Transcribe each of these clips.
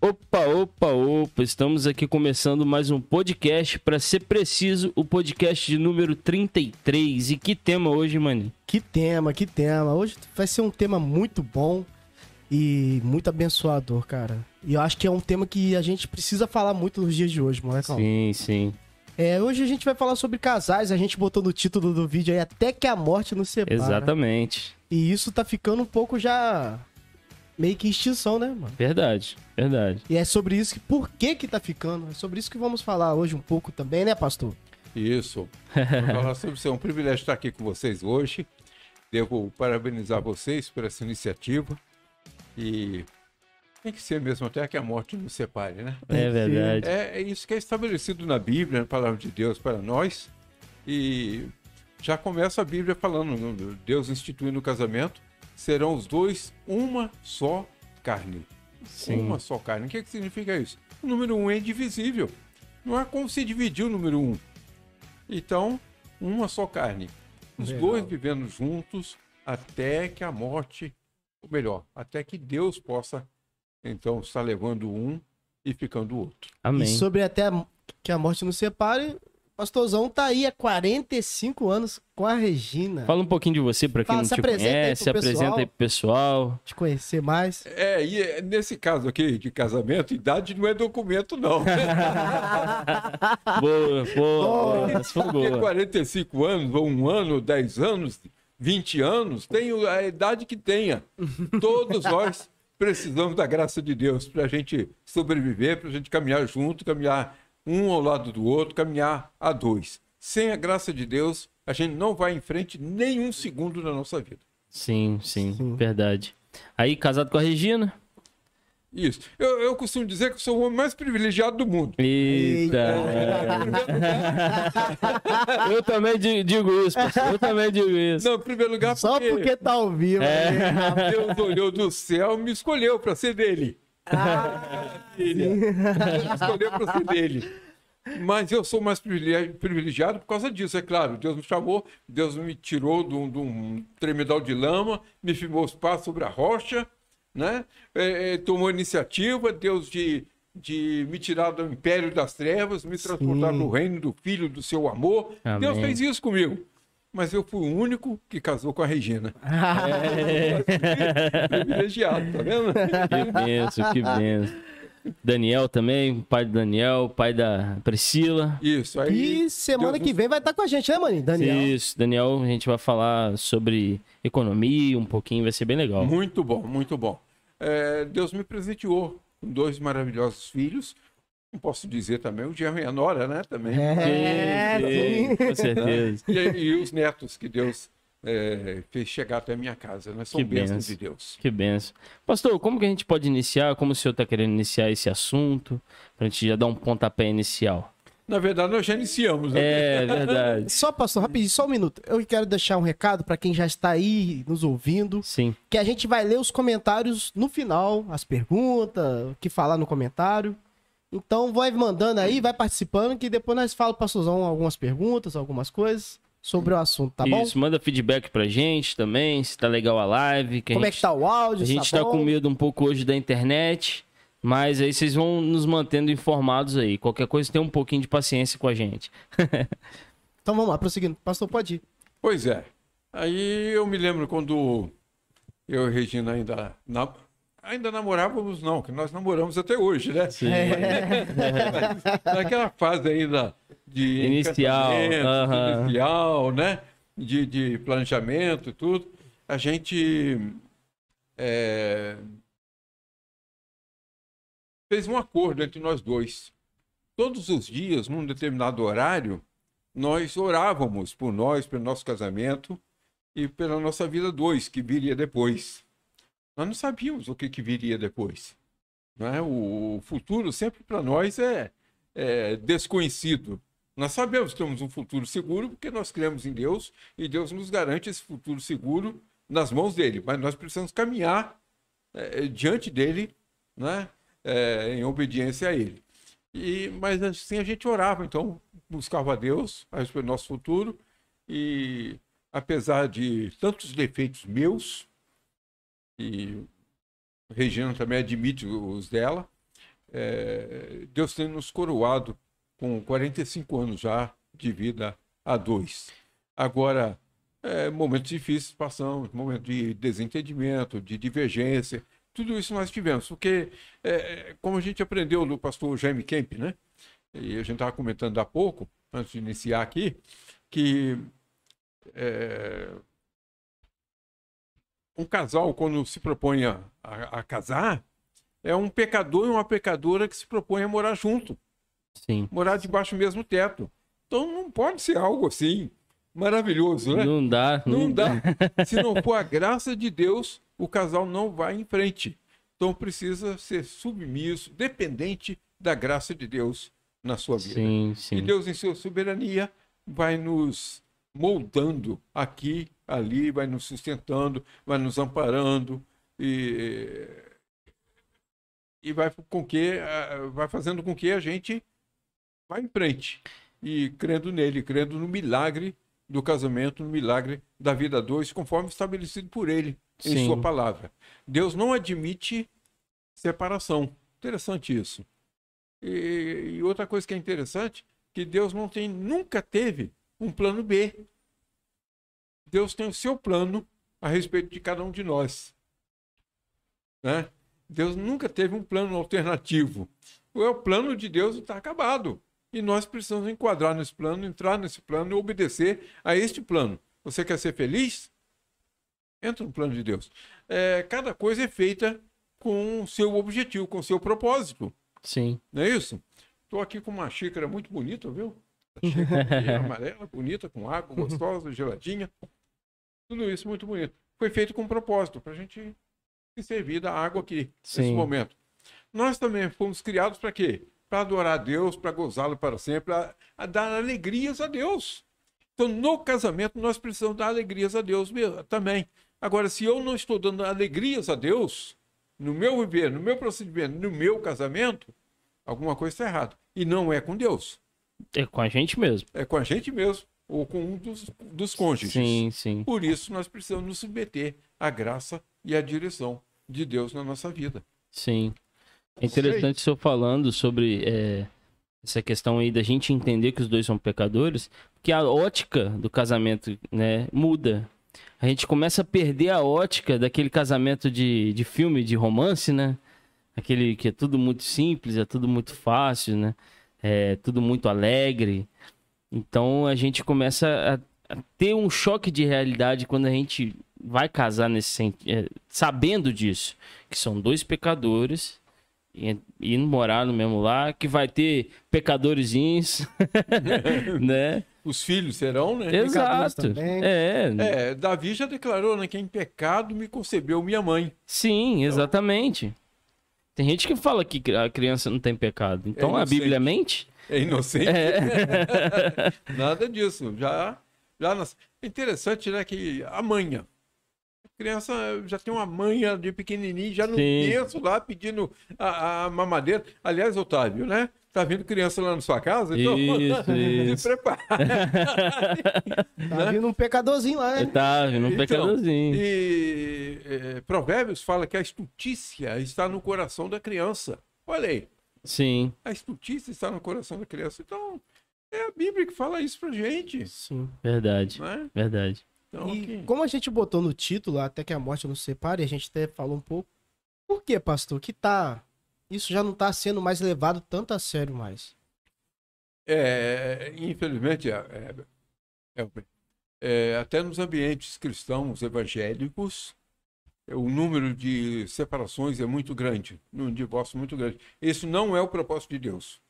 Opa, opa, opa, estamos aqui começando mais um podcast, para ser preciso, o podcast de número 33. E que tema hoje, mano? Que tema, que tema. Hoje vai ser um tema muito bom e muito abençoador, cara. E eu acho que é um tema que a gente precisa falar muito nos dias de hoje, molecão. Sim, sim. É, hoje a gente vai falar sobre casais, a gente botou no título do vídeo aí até que a morte nos separa. Exatamente. E isso tá ficando um pouco já meio que extinção, né, mano? Verdade, verdade. E é sobre isso que por que que tá ficando? É sobre isso que vamos falar hoje um pouco também, né, pastor? Isso. Vou falar sobre isso. É um privilégio estar aqui com vocês hoje. Devo parabenizar vocês por essa iniciativa. E tem que ser mesmo até que a morte nos separe, né? É verdade. É, é isso que é estabelecido na Bíblia, na palavra de Deus para nós. E já começa a Bíblia falando, Deus instituindo o casamento, serão os dois uma só carne. Sim. Uma só carne. O que, que significa isso? O número um é indivisível. Não há como se dividir o número um. Então, uma só carne. Os Legal. dois vivendo juntos até que a morte, ou melhor, até que Deus possa, então, estar levando um e ficando o outro. Amém. E sobre até a- que a morte nos separe, pastorzão tá aí há 45 anos com a Regina. Fala um pouquinho de você, para quem Fala, não se te apresenta aí conhece, se apresenta pessoal. aí pro pessoal. Te conhecer mais. É, e é, nesse caso aqui de casamento, idade não é documento, não. Boa, boa, boa. Essa foi Porque boa. 45 anos, ou um ano, 10 anos, 20 anos, tem a idade que tenha. Todos nós precisamos da graça de Deus para a gente sobreviver, para a gente caminhar junto, caminhar um ao lado do outro, caminhar a dois. Sem a graça de Deus, a gente não vai em frente nem um segundo na nossa vida. Sim, sim, Sim. verdade. Aí, casado com a Regina? Isso. Eu, eu costumo dizer que eu sou o homem mais privilegiado do mundo. Eita. Eu também di- digo isso, pastor. Eu também digo isso. Não, em primeiro lugar, Só porque tá ao vivo. É. né? Deus olhou do céu e me escolheu para ser dele. Filha. Deus escolheu para ser dele. Mas eu sou mais privilegi- privilegiado por causa disso, é claro. Deus me chamou, Deus me tirou de um, de um tremedal de lama, me firmou os passos sobre a rocha, né? É, é, tomou iniciativa, Deus de, de me tirar do império das trevas, me transportar Sim. no reino do Filho do seu amor. Amém. Deus fez isso comigo. Mas eu fui o único que casou com a Regina. Privilegiado, tá vendo? Que benção, que benção. Daniel também, pai do Daniel, pai da Priscila. Isso, aí. E semana Deus que vem vai estar com a gente, né, maninho? Daniel. Isso, Daniel, a gente vai falar sobre economia um pouquinho, vai ser bem legal. Muito bom, muito bom. É, Deus me presenteou com dois maravilhosos filhos. Não posso dizer também o Gerro e a Nora, né? Também. É, Sim, sim. com certeza. E, e os netos que Deus é, fez chegar até a minha casa, né? São Que bênçãos de Deus. Que benção. Pastor, como que a gente pode iniciar? Como o senhor está querendo iniciar esse assunto? Pra gente já dar um pontapé inicial. Na verdade, nós já iniciamos, né? É verdade. Só, pastor, rapidinho, só um minuto. Eu quero deixar um recado pra quem já está aí nos ouvindo, Sim. que a gente vai ler os comentários no final, as perguntas, o que falar no comentário. Então vai mandando aí, vai participando, que depois nós falamos, pastorzão, algumas perguntas, algumas coisas sobre o assunto, tá bom? Isso, manda feedback pra gente também, se tá legal a live. Que Como a é gente, que tá o áudio? A gente tá bom? com medo um pouco hoje da internet, mas aí vocês vão nos mantendo informados aí. Qualquer coisa, tem um pouquinho de paciência com a gente. Então vamos lá, prosseguindo. Pastor, pode ir. Pois é. Aí eu me lembro quando eu e Regina ainda, na- ainda namorávamos, não, que nós namoramos até hoje, né? Naquela fase ainda de Inicial, encantamento, aham. inicial, né? De, de planejamento e tudo. A gente é, fez um acordo entre nós dois. Todos os dias, num determinado horário, nós orávamos por nós, pelo nosso casamento e pela nossa vida dois, que viria depois. Nós não sabíamos o que, que viria depois. Não é? O futuro sempre para nós é, é desconhecido. Nós sabemos que temos um futuro seguro porque nós cremos em Deus e Deus nos garante esse futuro seguro nas mãos dele. Mas nós precisamos caminhar eh, diante dele, né? Eh, em obediência a ele. E, mas assim a gente orava, então buscava a Deus a respeito do nosso futuro e apesar de tantos defeitos meus e Regina também admite os dela, é, Deus tem nos coroado com 45 anos já de vida a dois. Agora, é, momentos difíceis passamos, momentos de desentendimento, de divergência, tudo isso nós tivemos, porque, é, como a gente aprendeu do pastor Jaime Kemp, né? E a gente estava comentando há pouco, antes de iniciar aqui, que é, um casal, quando se propõe a, a, a, casar, é um pecador e uma pecadora que se propõe a morar junto. Sim. Morar debaixo do mesmo teto. Então não pode ser algo assim maravilhoso, né? Não dá. Não, não dá. dá. Se não for a graça de Deus, o casal não vai em frente. Então precisa ser submisso, dependente da graça de Deus na sua vida. Sim, sim. E Deus, em sua soberania, vai nos moldando aqui, ali, vai nos sustentando, vai nos amparando e, e vai, com que, vai fazendo com que a gente vá em frente e crendo nele, crendo no milagre do casamento, no milagre da vida dois, conforme estabelecido por ele em Sim. sua palavra. Deus não admite separação. Interessante isso. E, e, outra coisa que é interessante, que Deus não tem, nunca teve um plano B. Deus tem o seu plano a respeito de cada um de nós. Né? Deus nunca teve um plano alternativo. É o plano de Deus está acabado. E nós precisamos enquadrar nesse plano, entrar nesse plano e obedecer a este plano. Você quer ser feliz? Entra no plano de Deus. É, cada coisa é feita com o seu objetivo, com o seu propósito. Sim. Não é isso? Estou aqui com uma xícara muito bonita, viu? Xícara amarela, bonita, com água gostosa, geladinha. Tudo isso muito bonito. Foi feito com propósito, para a gente se servir da água aqui, Sim. nesse momento. Nós também fomos criados para quê? Para adorar a Deus, para gozá-lo para sempre, a dar alegrias a Deus. Então, no casamento, nós precisamos dar alegrias a Deus também. Agora, se eu não estou dando alegrias a Deus, no meu viver, no meu procedimento, no meu casamento, alguma coisa está errada. E não é com Deus. É com a gente mesmo. É com a gente mesmo, ou com um dos, dos cônjuges. Sim, sim. Por isso, nós precisamos nos submeter à graça e à direção de Deus na nossa vida. Sim. É interessante o senhor falando sobre é, essa questão aí da gente entender que os dois são pecadores, que a ótica do casamento né, muda. A gente começa a perder a ótica daquele casamento de, de filme, de romance, né? Aquele que é tudo muito simples, é tudo muito fácil, né? É tudo muito alegre. Então a gente começa a, a ter um choque de realidade quando a gente vai casar nesse sentido, é, sabendo disso, que são dois pecadores indo morar no mesmo lar, que vai ter pecadorzinhos, né? Os filhos serão, né? Exato. É. é, Davi já declarou, né, que em pecado me concebeu minha mãe. Sim, então, exatamente. Tem gente que fala que a criança não tem pecado. Então é a Bíblia mente? É inocente? É. Nada disso. Já, já nas... Interessante, né, que a manha criança já tem uma manha de pequenininho, já não penso lá pedindo a, a, mamadeira. Aliás, Otávio, né? Tá vindo criança lá na sua casa? Então, isso, isso. se prepara. tá né? vindo um pecadorzinho lá, né? Tá vindo um então, pecadorzinho. E é, Provérbios fala que a estutícia está no coração da criança. Olha aí. Sim. A estutícia está no coração da criança. Então, é a Bíblia que fala isso pra gente. Sim. Verdade. É? Verdade. Então, e okay. como a gente botou no título, até que a morte nos separe, a gente até falou um pouco. Por que, pastor? Que tá. Isso já não está sendo mais levado tanto a sério mais. É, infelizmente, é, é, é, até nos ambientes cristãos evangélicos, o número de separações é muito grande, um divórcio muito grande. Isso não é o propósito de Deus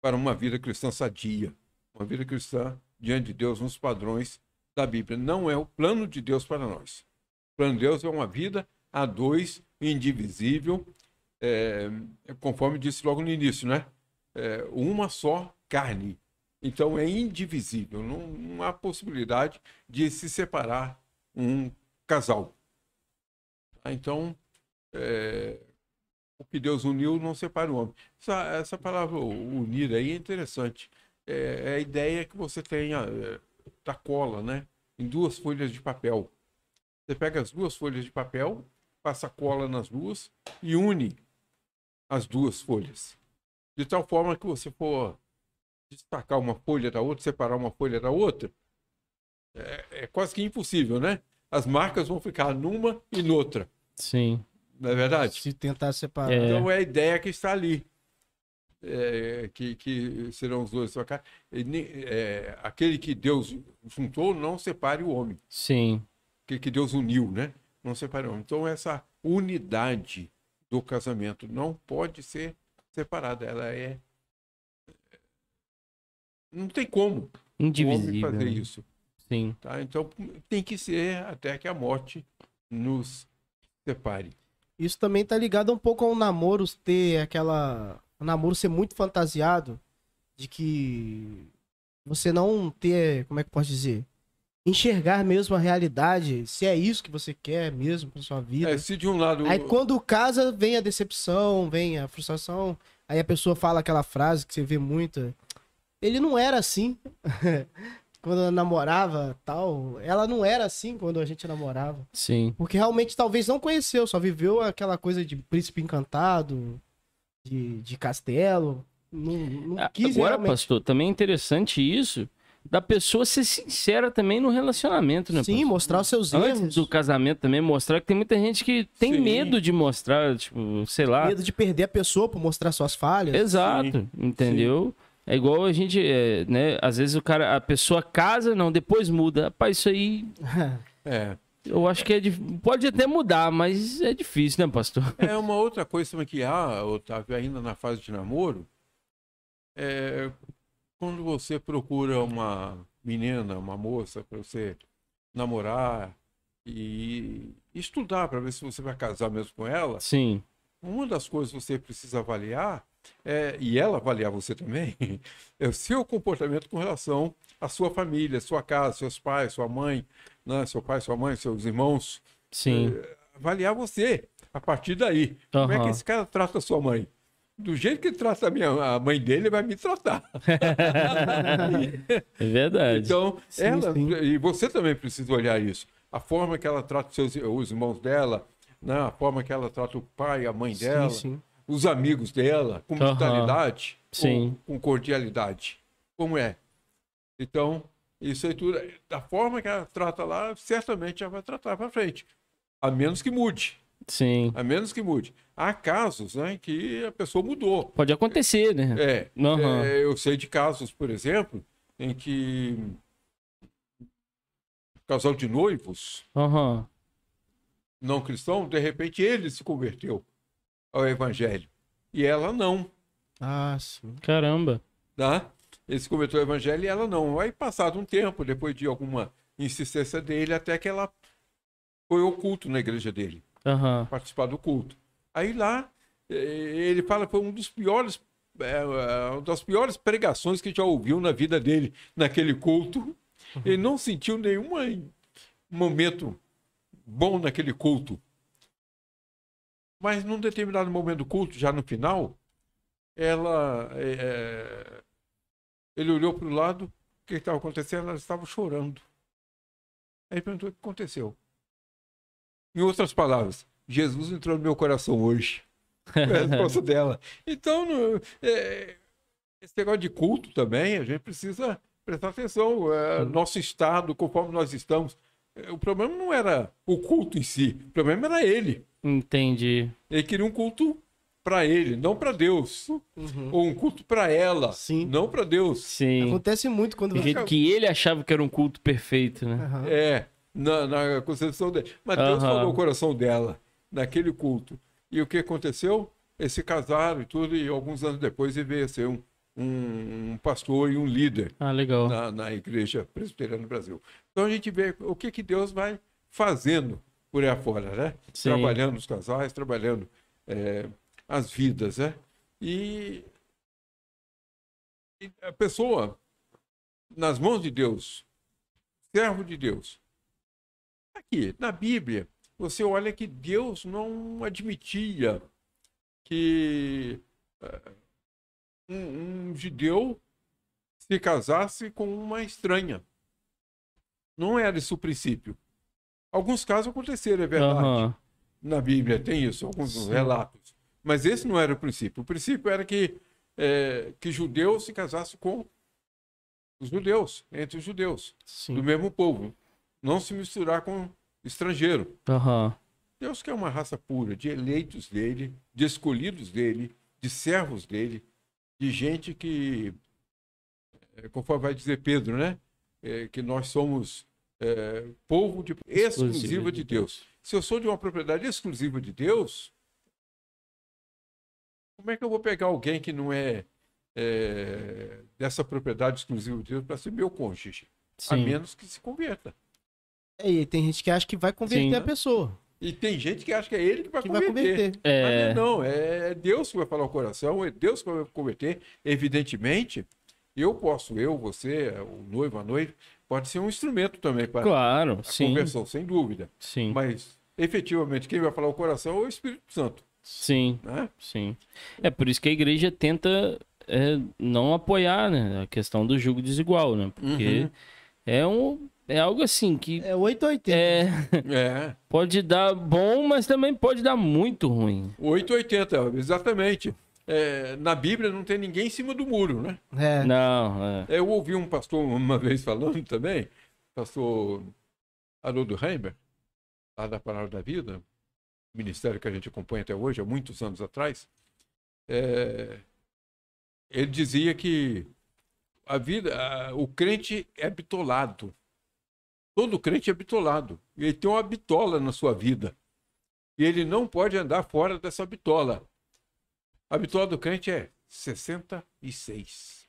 para uma vida cristã sadia, uma vida cristã diante de Deus nos padrões da Bíblia. Não é o plano de Deus para nós. O plano de Deus é uma vida a dois, indivisível, é, conforme disse logo no início, né? É, uma só carne. Então é indivisível. Não, não há possibilidade de se separar um casal. Ah, então, é, o que Deus uniu não separa o homem. Essa, essa palavra unir aí é interessante. É, é a ideia que você tenha é, da cola, né? Em duas folhas de papel. Você pega as duas folhas de papel, passa cola nas duas e une. As duas folhas. De tal forma que você for destacar uma folha da outra, separar uma folha da outra, é, é quase que impossível, né? As marcas vão ficar numa e noutra. Sim. Não é verdade? Se tentar separar. É. Então é a ideia que está ali. É, que, que serão os dois. Ne- é, aquele que Deus juntou, não separe o homem. Sim. Que, que Deus uniu, né? Não separe o homem. Então essa unidade do casamento não pode ser separada. Ela é. Não tem como Indivisível. fazer né? isso. Sim. Tá? Então tem que ser até que a morte nos separe. Isso também tá ligado um pouco ao namoro ter aquela. O namoro ser muito fantasiado. De que você não ter. Como é que eu posso dizer? Enxergar mesmo a realidade. Se é isso que você quer mesmo pra sua vida. É, se de um lado. Aí quando casa, vem a decepção, vem a frustração. Aí a pessoa fala aquela frase que você vê muito. Ele não era assim. quando ela namorava tal. Ela não era assim quando a gente namorava. Sim. Porque realmente talvez não conheceu, só viveu aquela coisa de príncipe encantado, de, de castelo. Não, não Ah, quis Agora, realmente. pastor, também é interessante isso da pessoa ser sincera também no relacionamento, né? Sim, mostrar os seus Antes erros. do casamento também, mostrar que tem muita gente que tem Sim. medo de mostrar, tipo, sei lá. Medo de perder a pessoa por mostrar suas falhas. Exato, entendeu? É igual a gente, é, né? Às vezes o cara, a pessoa casa, não, depois muda. Rapaz, isso aí, É. eu acho que é pode até mudar, mas é difícil, né, pastor? É uma outra coisa também que há, Otávio, ainda na fase de namoro, é quando você procura uma menina, uma moça para você namorar e estudar para ver se você vai casar mesmo com ela, Sim, uma das coisas que você precisa avaliar, é, e ela avaliar você também, é o seu comportamento com relação à sua família, sua casa, seus pais, sua mãe, né, seu pai, sua mãe, seus irmãos sim. avaliar você a partir daí. Como é que esse cara trata a sua mãe? Do jeito que trata a, minha, a mãe dele, ele vai me tratar. É verdade. Então, Sim, ela, sim. e você também precisa olhar isso. A forma que ela trata os, seus, os irmãos dela, né? a forma que ela trata o pai, a mãe dela, Sim, sim. os amigos dela, com Aham. brutalidade ou com cordialidade. Como é? Então, isso aí tudo, da forma que ela trata lá, certamente ela vai tratar para frente. A menos que mude. Sim. A menos que mude. Há casos né, em que a pessoa mudou. Pode acontecer, né? É, Aham. é, eu sei de casos, por exemplo, em que casal de noivos Aham. não cristão, de repente ele se converteu ao evangelho e ela não, Ah, sim. Caramba. tá? Ele se converteu ao evangelho e ela não. Aí passado um tempo, depois de alguma insistência dele, até que ela foi ao culto na igreja dele. Aham. participar do culto. Aí lá, eh, ele fala que foi um dos piores, eh, eh, uma das piores pregações que já ouviu na vida dele, naquele culto. Ele não sentiu nenhum momento bom naquele culto. Mas num determinado momento do culto, já no final, ela, eh, ele olhou para o lado, o que estava acontecendo? Ela estava chorando. Aí ele perguntou o que aconteceu. Em outras palavras, Jesus entrou no meu coração hoje. Foi a resposta dela. Então, no- é, esse negócio de culto também, a gente precisa prestar atenção. É, nosso estado, conforme nós estamos. É, O problema não era o culto em si, o problema era ele. Entendi. Ele queria um culto para ele, não para Deus. Uhum. Ou um culto para ela, Sim. não para Deus. Sim. Acontece muito quando Do jeito que ele achava que era um culto perfeito, né? Aham. É, na, na concepção dele. Mas Deus Aham. falou o coração dela, naquele culto. E o que aconteceu? Eles se casaram e tudo, e alguns anos depois ele veio a ser um, um, um pastor e um líder Ah, legal. na, na igreja presbiteriana no Brasil. Então a gente vê o que, que Deus vai fazendo por aí afora, né? Sim. Trabalhando os casais, trabalhando é, as vidas, né? E, e a pessoa, nas mãos de Deus, servo de Deus. Aqui, na Bíblia, você olha que Deus não admitia que eh, um, um judeu se casasse com uma estranha. Não era esse o princípio. Alguns casos aconteceram, é verdade. Aham. Na Bíblia tem isso, alguns Sim. relatos. Mas esse não era o princípio. O princípio era que, é, que judeus se casassem com os judeus, entre os judeus, Sim. do mesmo povo. Não se misturar com estrangeiro. Aham. Deus quer uma raça pura, de eleitos dele, de escolhidos dele, de servos dele, de gente que, é, conforme vai dizer Pedro, né? É, que nós somos é, povo de, exclusiva de Deus. Se eu sou de uma propriedade exclusiva de Deus, como é que eu vou pegar alguém que não é, é, dessa propriedade exclusiva de Deus para ser meu cônjuge? A Sim. menos que se converta. É, E tem gente que acha que vai converter Sim. a pessoa. E tem gente que acha que é ele que vai Que vai converter. converter. É, Mas não, é Deus que vai falar o coração, é Deus que vai converter. Evidentemente, eu posso, eu, você, o noivo, a noiva, pode ser um instrumento também para claro, a sim. conversão, sem dúvida. Sim. Mas, efetivamente, quem vai falar o coração é o Espírito Santo. Sim. Né? Sim. É por isso que a igreja tenta é, não apoiar né, a questão do jugo desigual, né? Porque Uhum. é, um, é algo assim que É 880. é, É, pode dar bom, mas também pode dar muito ruim. 880, exatamente. É, na Bíblia não tem ninguém em cima do muro, né? É. Não, é. Eu ouvi um pastor uma vez falando também, pastor Haroldo Heimer, lá da Palavra da Vida, ministério que a gente acompanha até hoje, há muitos anos atrás, é, ele dizia que a vida, a- o crente é bitolado. Todo crente é bitolado. E ele tem uma bitola na sua vida. E ele não pode andar fora dessa bitola. A bitola do crente é 66.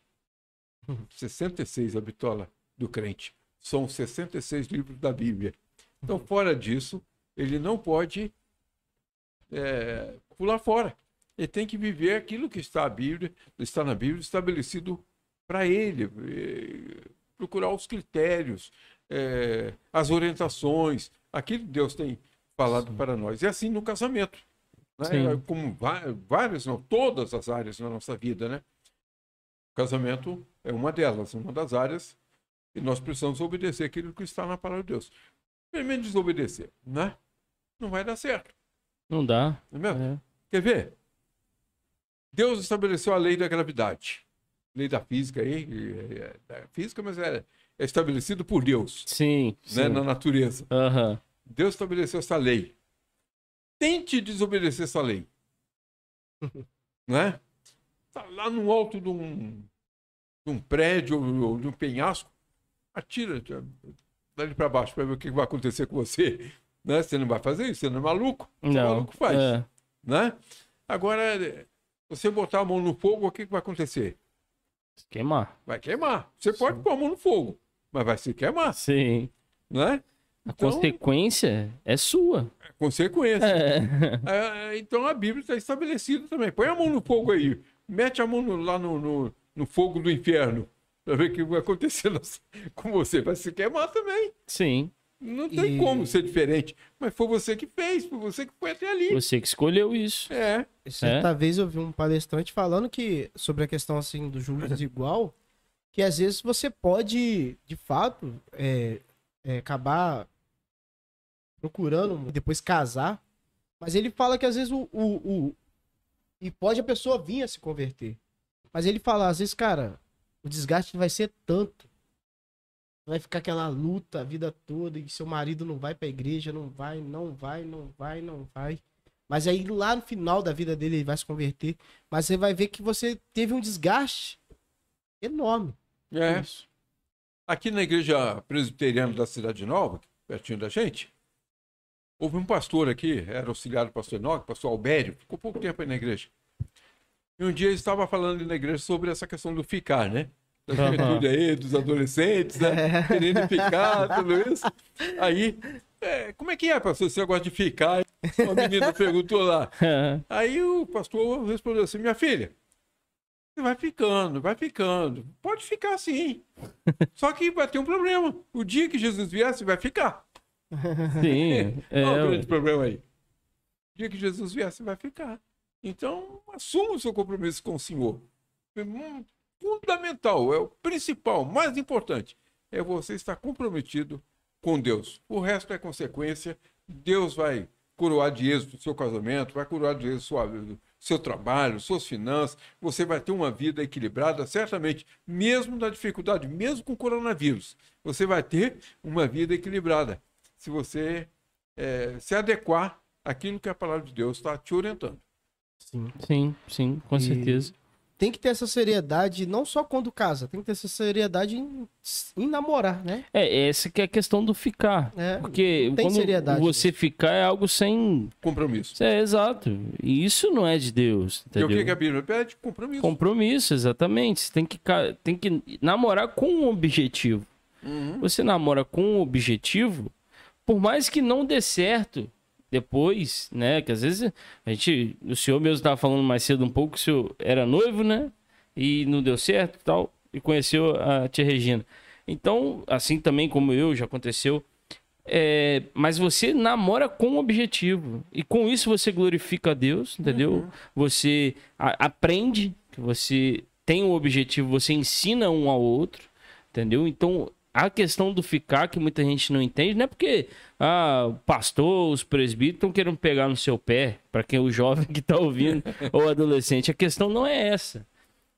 66 a bitola do crente. São 66 livros da Bíblia. Então, fora disso, ele não pode é, pular fora. Ele tem que viver aquilo que está, a Bíblia, está na Bíblia estabelecido para ele. eh, Procurar os critérios, eh, as orientações, aquilo que Deus tem falado para nós. E assim no casamento. Né? Sim. Como várias, não, todas as áreas na nossa vida, né? O casamento é uma delas, uma das áreas, e nós precisamos obedecer aquilo que está na palavra de Deus. Primeiro desobedecer, né? Não vai dar certo, Não dá. não é mesmo? É. Quer ver? Deus estabeleceu a lei da gravidade. Lei da física aí, é, é, da física, mas é, é estabelecido por Deus, Sim. né, sim. na natureza. Aham. Deus estabeleceu essa lei. Tente desobedecer essa lei. né? Tá lá no alto de um, de um prédio ou de um penhasco, atira dali para baixo para ver o que vai acontecer com você. Né? Você não vai fazer isso, você não é maluco. Você é Não. maluco faz. É. Né? Agora, você botar a mão no fogo, o que, que vai acontecer? Queimar. Vai queimar. Você pode pôr a mão no fogo, mas vai se queimar, Sim. né? A Então, consequência é sua. é consequência. É. É, então a Bíblia está estabelecida também. Põe a mão no fogo aí. Mete a mão no- lá no, no, no fogo do inferno. Para ver o que vai acontecer com você. Vai se queimar também. Sim. Não tem E- como ser diferente. Mas foi você que fez, foi você que foi até ali. Você que escolheu isso. É. Certa vez eu vi um palestrante falando que sobre a questão assim do jugo desigual, que às vezes você pode, de fato, é, é, acabar procurando depois casar, mas ele fala que às vezes o, o, o- e pode a pessoa vir a se converter, mas ele fala às vezes, cara, o desgaste vai ser tanto, vai ficar aquela luta a vida toda e seu marido não vai pra igreja, não vai, não vai, não vai, não vai. Mas aí lá no final da vida dele ele vai se converter. Mas você vai ver que você teve um desgaste enorme. É. Isso. Aqui na igreja presbiteriana da Cidade Nova, pertinho da gente, houve um pastor aqui, era auxiliar do pastor Enoque, pastor Albério, ficou pouco tempo aí na igreja. E um dia ele estava falando na igreja sobre essa questão do ficar, né? Da juventude aí, dos adolescentes, né? Querendo ficar, tudo isso. Aí, é, como é que é, pastor, esse negócio de ficar? Uma menina perguntou lá. Aí o pastor respondeu assim: minha filha, você vai ficando, vai ficando. Pode ficar assim. Só que vai ter um problema. O dia que Jesus vier, você vai ficar. Sim. É, é o grande problema aí? O dia que Jesus vier, você vai ficar. Então, assuma o seu compromisso com o Senhor. Hum, Fundamental, é o principal, mais importante, é você estar comprometido com Deus. O resto é consequência. Deus vai coroar de êxito o seu casamento, vai coroar de êxito sua, seu trabalho, suas finanças, você vai ter uma vida equilibrada, certamente, mesmo na dificuldade, mesmo com o coronavírus, você vai ter uma vida equilibrada, se você é, se adequar àquilo que a palavra de Deus está te orientando. Sim, sim, sim com E- certeza. Tem que ter essa seriedade, não só quando casa, tem que ter essa seriedade em, em namorar, né? É, essa que é a questão do ficar. É, Porque quando seriedade você ficar é algo sem. Compromisso. É, exato. E isso não é de Deus. E o Entendeu? que, que a Bíblia pede? Compromisso. Compromisso, exatamente. Você tem que, tem que namorar com um objetivo. Uhum. Você namora com um objetivo, por mais que não dê certo depois, né? Que às vezes a gente. O senhor mesmo estava falando mais cedo um pouco que o senhor era noivo, né? E não deu certo tal. E conheceu a tia Regina. Então, assim também como eu, já aconteceu. É, mas você namora com um objetivo. E com isso você glorifica a Deus, entendeu? Você a- aprende, que você tem um objetivo, você ensina um ao outro, entendeu? Então, a questão do ficar, que muita gente não entende, não é porque ah, o pastor, os presbíteros estão querendo pegar no seu pé, para quem é o jovem que está ouvindo, ou adolescente. A questão não é essa.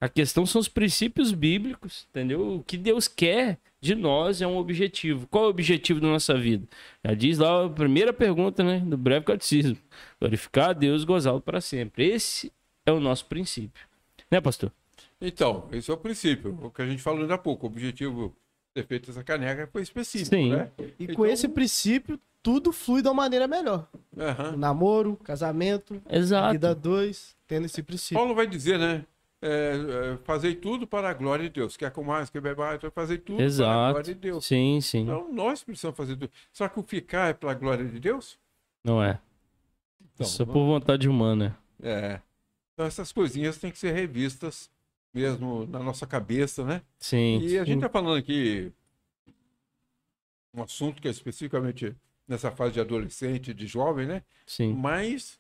A questão são os princípios bíblicos, entendeu? O que Deus quer de nós é um objetivo. Qual é o objetivo da nossa vida? Já diz lá a primeira pergunta, né, do breve catecismo. Glorificar a Deus gozá-lo para sempre. Esse é o nosso princípio. Né, pastor? Então, esse é o princípio. O que a gente falou ainda há pouco. O objetivo ter feito essa caneca foi específico, Sim. né? E com Então- esse princípio, tudo flui de uma maneira melhor. Aham. Namoro, casamento, Exato. vida dois, tendo esse princípio. Paulo vai dizer, né? É, é, fazei tudo para a glória de Deus. Quer mais, quer beber mais, fazer tudo para a Exato. glória de Deus. Sim, sim. Então, nós precisamos fazer tudo. Só que o ficar é para a glória de Deus? Não é. Então, Só por vontade humana. é. Então, essas coisinhas têm que ser revistas mesmo na nossa cabeça, né? Sim. E a gente está falando aqui um assunto que é especificamente nessa fase de adolescente, de jovem, né? Sim. Mas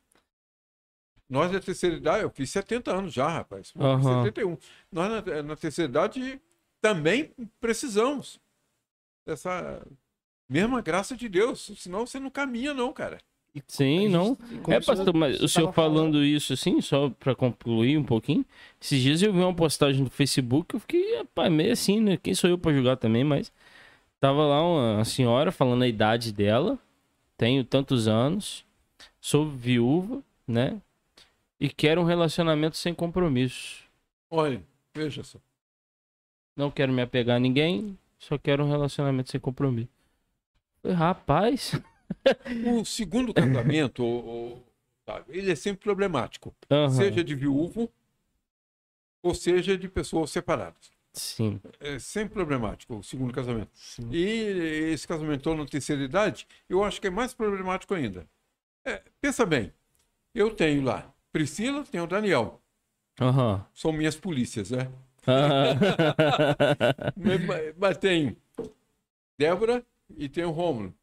nós da terceira idade, eu fiz 70 anos já, rapaz. Aham. 71. Nós na, na terceira idade também precisamos dessa mesma graça de Deus. Senão você não caminha, não, cara. Sim, não. Como É, pastor, mas o senhor falando. falando isso assim, só pra concluir um pouquinho. Esses dias eu vi uma postagem no Facebook, eu fiquei, rapaz, meio assim, né? Quem sou eu pra julgar também, mas. Tava lá uma senhora falando a idade dela, tenho tantos anos, sou viúva, né? E quero um relacionamento sem compromisso. Olha, veja só. Não quero me apegar a ninguém, só quero um relacionamento sem compromisso. Falei, rapaz. O segundo casamento, o- o- sabe, ele é sempre problemático. Aham, Seja de viúvo ou seja de pessoas separadas. Sim. É sempre problemático o segundo casamento. Sim. E esse casamento na terceira idade, eu acho que é mais problemático ainda. É, pensa bem, eu tenho lá Priscila, tenho o Daniel. Aham. São minhas polícias, né? Aham. mas, mas tenho Débora e tenho Rômulo.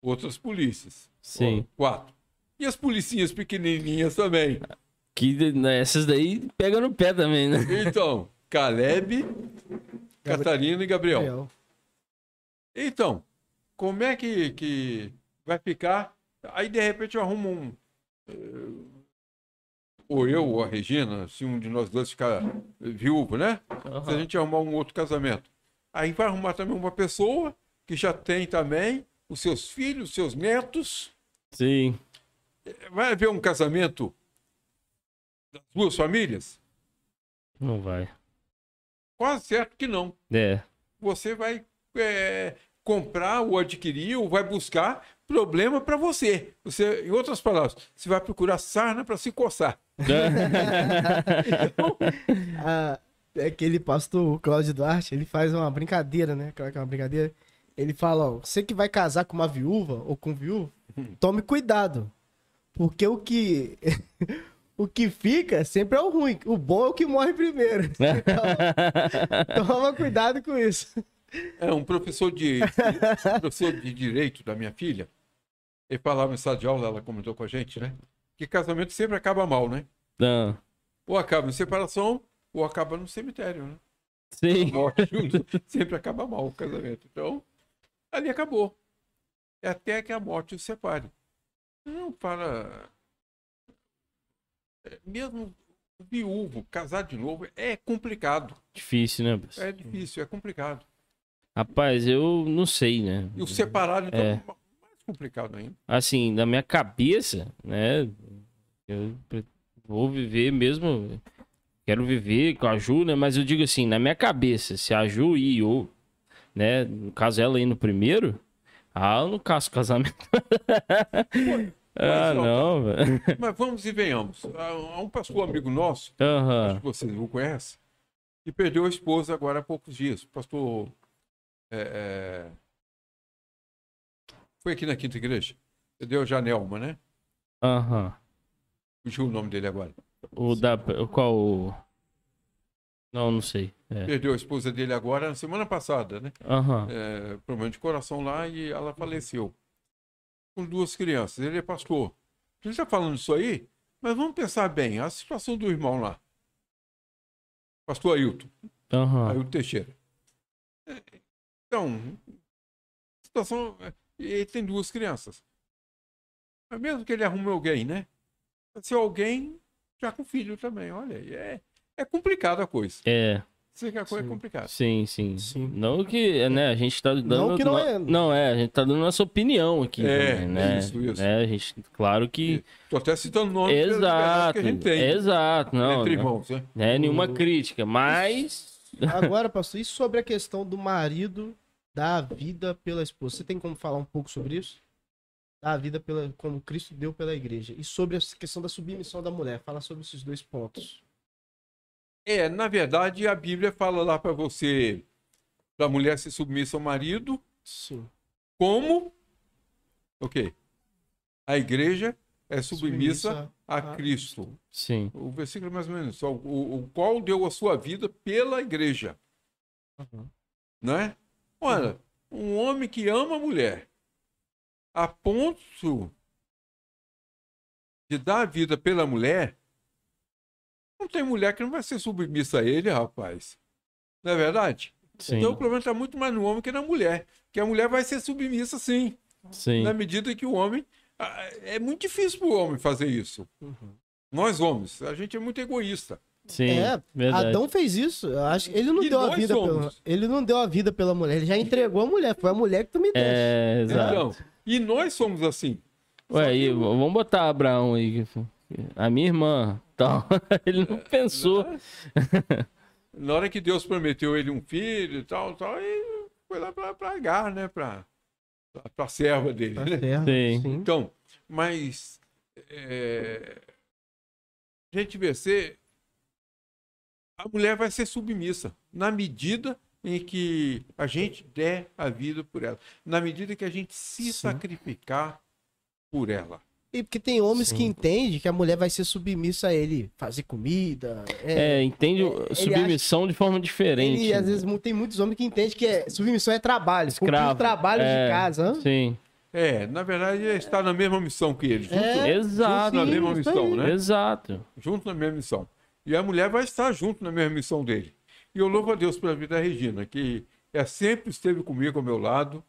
Outras polícias. Sim. Ó, quatro. E as policinhas pequenininhas também. Que né, essas daí pega no pé também, né? Então, Caleb, Catarina e Gabriel. Gabriel. Então, como é que, que vai ficar? Aí, de repente, eu arrumo um. eh, Ou eu ou a Regina, se um de nós dois ficar viúvo, né? Se a gente arrumar um outro casamento. Aí vai arrumar também uma pessoa que já tem também os seus filhos, os seus netos. Sim. Vai haver um casamento das duas famílias? Não vai. Quase certo que não. É. Você vai é, comprar ou adquirir ou vai buscar problema para você. Você, em outras palavras, você vai procurar sarna para se coçar. Ah, é aquele pastor, o Cláudio Duarte, ele faz uma brincadeira, né? Claro que é uma brincadeira. Ele fala, ó, você que vai casar com uma viúva ou com um viúvo, tome cuidado. Porque o que o que fica sempre é o ruim. O bom é o que morre primeiro. Então, toma cuidado com isso. É um professor de professor de direito da minha filha. Ele falava em sala de aula, ela comentou com a gente, né? Que casamento sempre acaba mal, né? Não. Ou acaba em separação, ou acaba no cemitério, né? Sim. morte junto, sempre acaba mal o casamento. Então, ali acabou. É até que a morte os separe. Não para. é, mesmo viúvo, casar de novo, é complicado. Difícil, né? É difícil, é complicado. Rapaz, eu não sei, né? E o separado, então, É. mais complicado ainda. Assim, na minha cabeça, né? Eu vou viver mesmo. Quero viver com a Ju, né? Mas eu digo assim, na minha cabeça, se a Ju ir ou, né? No caso, ela ir no primeiro, ah, eu não caso casamento. ah, ó, não, velho. Mas vamos e venhamos. Há há um pastor amigo nosso, acho Aham. que vocês o conhecem, que perdeu a esposa agora há poucos dias. Pastor. é, é, Foi aqui na quinta igreja. Perdeu Janelma, né? Aham. Fugiu o nome dele agora. O da. o Qual? Não, não sei. É. Perdeu a esposa dele agora na semana passada, né? Aham. é, problema de coração lá e ela faleceu. Com duas crianças. Ele é pastor. A gente está falando isso aí, mas vamos pensar bem. A situação do irmão lá. Pastor Ailton, Aham. Ailton Teixeira. É, Então, a situação. é, Ele tem duas crianças. Mas mesmo que ele arrume alguém, né? Vai ser alguém já com filho também. Olha, é, é complicada a coisa. É. Sei que a coisa é Sim. complicada. Sim, sim. Sim. Não que, né, a gente tá dando... Não que não no- é- Não, é, a gente tá dando nossa opinião aqui É, também, né? isso, isso. Né, a gente, claro que... Estou até citando nomes Exato, que a gente tem. exato, não, entre irmãos, né? é nenhuma O- crítica, mas... Agora, pastor, e sobre a questão do marido dar a vida pela esposa? Você tem como falar um pouco sobre isso? Dar a vida pela, como Cristo deu pela igreja. E sobre a questão da submissão da mulher. Fala sobre esses dois pontos. É, na verdade, a Bíblia fala lá para você, para a mulher se submissa ao marido, Sim. como, ok, a igreja é submissa, Submissa a a Cristo. Sim, O versículo é mais ou menos isso, o, o qual deu a sua vida pela igreja, Uhum. né? Olha, um homem que ama a mulher, a ponto de dar a vida pela mulher, não tem mulher que não vai ser submissa a ele, rapaz. Não é verdade? sim, Então o problema está muito mais no homem que na mulher. Que a mulher vai ser submissa, sim. sim. Na medida que o homem. É muito difícil para o homem fazer isso. Uhum. Nós, homens, a gente é muito egoísta. Sim, É, verdade. Adão fez isso. Eu acho que ele não E deu a vida somos. pela, ele não deu a vida pela mulher, ele já entregou a mulher, foi a mulher que tu me deu. É, exato. Então, e nós somos assim. Ué, e vamos botar Abraão aí. A minha irmã, tal. Ele não pensou. Na hora que Deus prometeu ele um filho e tal, tal, e foi lá para Agar, né? Para a serva dele. Né? Sim. sim. Então, mas é, a gente vê ser a mulher vai ser submissa na medida em que a gente der a vida por ela, na medida que a gente se Sim. sacrificar por ela. E porque tem homens Sim. que entendem que a mulher vai ser submissa a ele, fazer comida. É, entende é, submissão de forma diferente. Ele, às vezes, mu- tem muitos homens que entendem que é, submissão é trabalho, Escravo. os trabalhos É, de casa. hã? Sim, É, na verdade, é estar na mesma missão que ele, junto, É, exato. na sim, mesma missão, né? Exato. Junto na mesma missão. E a mulher vai estar junto na mesma missão dele. E eu louvo a Deus pela vida da Regina, que é, sempre esteve comigo ao meu lado.